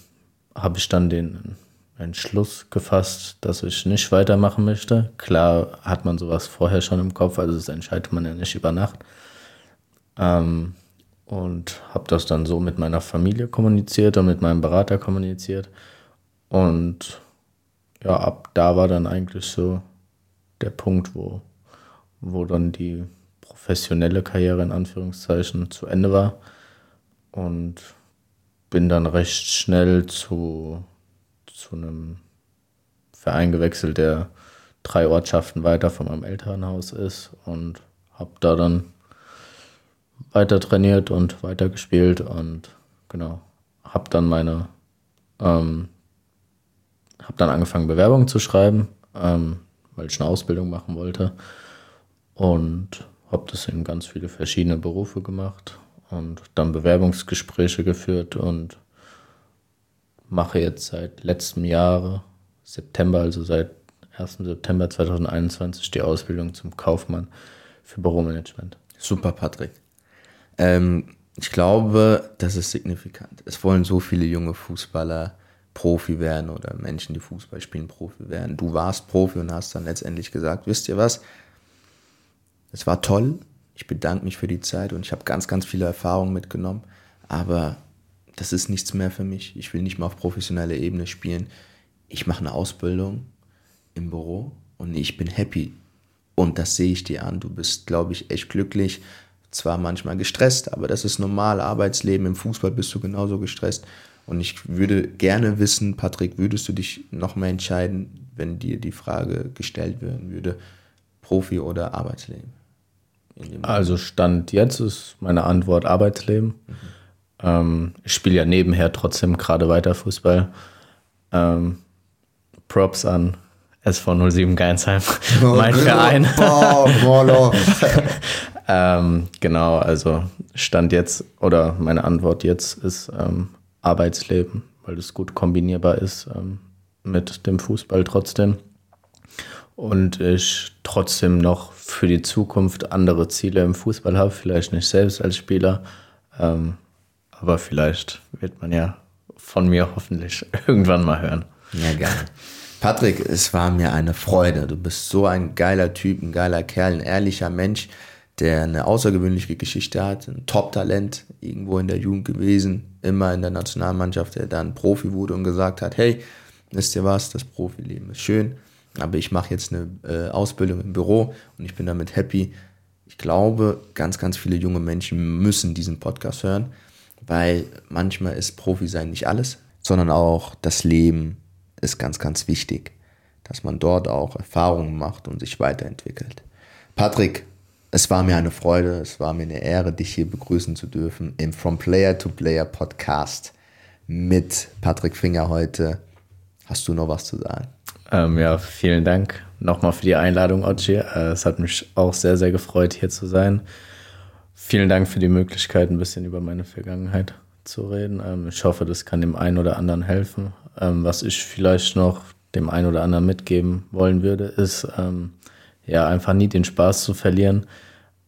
habe ich dann den Entschluss gefasst, dass ich nicht weitermachen möchte. Klar hat man sowas vorher schon im Kopf, also das entscheidet man ja nicht über Nacht. Ähm, und habe das dann so mit meiner Familie kommuniziert und mit meinem Berater kommuniziert. Und ja, ab da war dann eigentlich so der Punkt, wo wo dann die professionelle Karriere in Anführungszeichen zu Ende war und bin dann recht schnell zu, zu einem Verein gewechselt, der drei Ortschaften weiter von meinem Elternhaus ist und habe da dann weiter trainiert und weiter gespielt und genau, habe dann meine, ähm, habe dann angefangen Bewerbungen zu schreiben, ähm, weil ich eine Ausbildung machen wollte und habe das in ganz viele verschiedene Berufe gemacht und dann Bewerbungsgespräche geführt und mache jetzt seit letztem Jahr, September, also seit 1. September 2021, die Ausbildung zum Kaufmann für Büromanagement. Super, Patrick. Ähm, ich glaube, das ist signifikant. Es wollen so viele junge Fußballer Profi werden oder Menschen, die Fußball spielen, Profi werden. Du warst Profi und hast dann letztendlich gesagt, wisst ihr was, es war toll. Ich bedanke mich für die Zeit und ich habe ganz, ganz viele Erfahrungen mitgenommen. Aber das ist nichts mehr für mich. Ich will nicht mehr auf professioneller Ebene spielen. Ich mache eine Ausbildung im Büro und ich bin happy. Und das sehe ich dir an. Du bist, glaube ich, echt glücklich. Zwar manchmal gestresst, aber das ist normal. Arbeitsleben im Fußball bist du genauso gestresst. Und ich würde gerne wissen, Patrick, würdest du dich noch mehr entscheiden, wenn dir die Frage gestellt werden würde, Profi oder Arbeitsleben? Also Stand jetzt ist meine Antwort Arbeitsleben. Mhm. Ähm, ich spiele ja nebenher trotzdem gerade weiter Fußball. Ähm, Props an SV 07 Geinsheim, oh, mein Verein. Oh, ähm, genau, also Stand jetzt oder meine Antwort jetzt ist ähm, Arbeitsleben, weil es gut kombinierbar ist ähm, mit dem Fußball trotzdem und ich trotzdem noch für die Zukunft andere Ziele im Fußball habe, vielleicht nicht selbst als Spieler, ähm, aber vielleicht wird man ja von mir hoffentlich irgendwann mal hören. Ja, geil. Patrick, es war mir eine Freude. Du bist so ein geiler Typ, ein geiler Kerl, ein ehrlicher Mensch, der eine außergewöhnliche Geschichte hat, ein Top-Talent irgendwo in der Jugend gewesen, immer in der Nationalmannschaft, der dann Profi wurde und gesagt hat, hey, wisst ihr was, das Profileben ist schön, aber ich mache jetzt eine äh, Ausbildung im Büro und ich bin damit happy. Ich glaube, ganz, ganz viele junge Menschen müssen diesen Podcast hören, weil manchmal ist Profi sein nicht alles, sondern auch das Leben ist ganz, ganz wichtig, dass man dort auch Erfahrungen macht und sich weiterentwickelt. Patrick, es war mir eine Freude, es war mir eine Ehre, dich hier begrüßen zu dürfen im From Player to Player Podcast mit Patrick Finger heute. Hast du noch was zu sagen? Ähm, ja, vielen Dank nochmal für die Einladung, Ochi. Äh, es hat mich auch sehr, sehr gefreut, hier zu sein. Vielen Dank für die Möglichkeit, ein bisschen über meine Vergangenheit zu reden. Ähm, ich hoffe, das kann dem einen oder anderen helfen. Ähm, was ich vielleicht noch dem einen oder anderen mitgeben wollen würde, ist ähm, ja einfach nie den Spaß zu verlieren,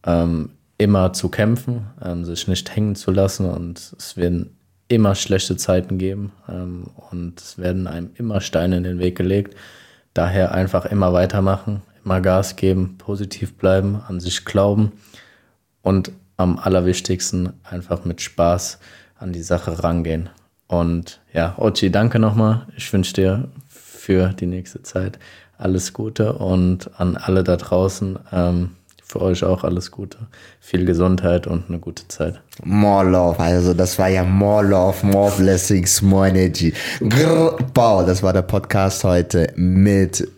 ähm, immer zu kämpfen, ähm, sich nicht hängen zu lassen und es werden immer schlechte Zeiten geben und es werden einem immer Steine in den Weg gelegt. Daher einfach immer weitermachen, immer Gas geben, positiv bleiben, an sich glauben und am allerwichtigsten einfach mit Spaß an die Sache rangehen. Und ja, Ochi, danke nochmal. Ich wünsche dir für die nächste Zeit alles Gute und an alle da draußen ähm, für euch auch alles Gute. Viel Gesundheit und eine gute Zeit. More love, also das war ja more love, more blessings, more energy. Grrr, Paul, das war der Podcast heute mit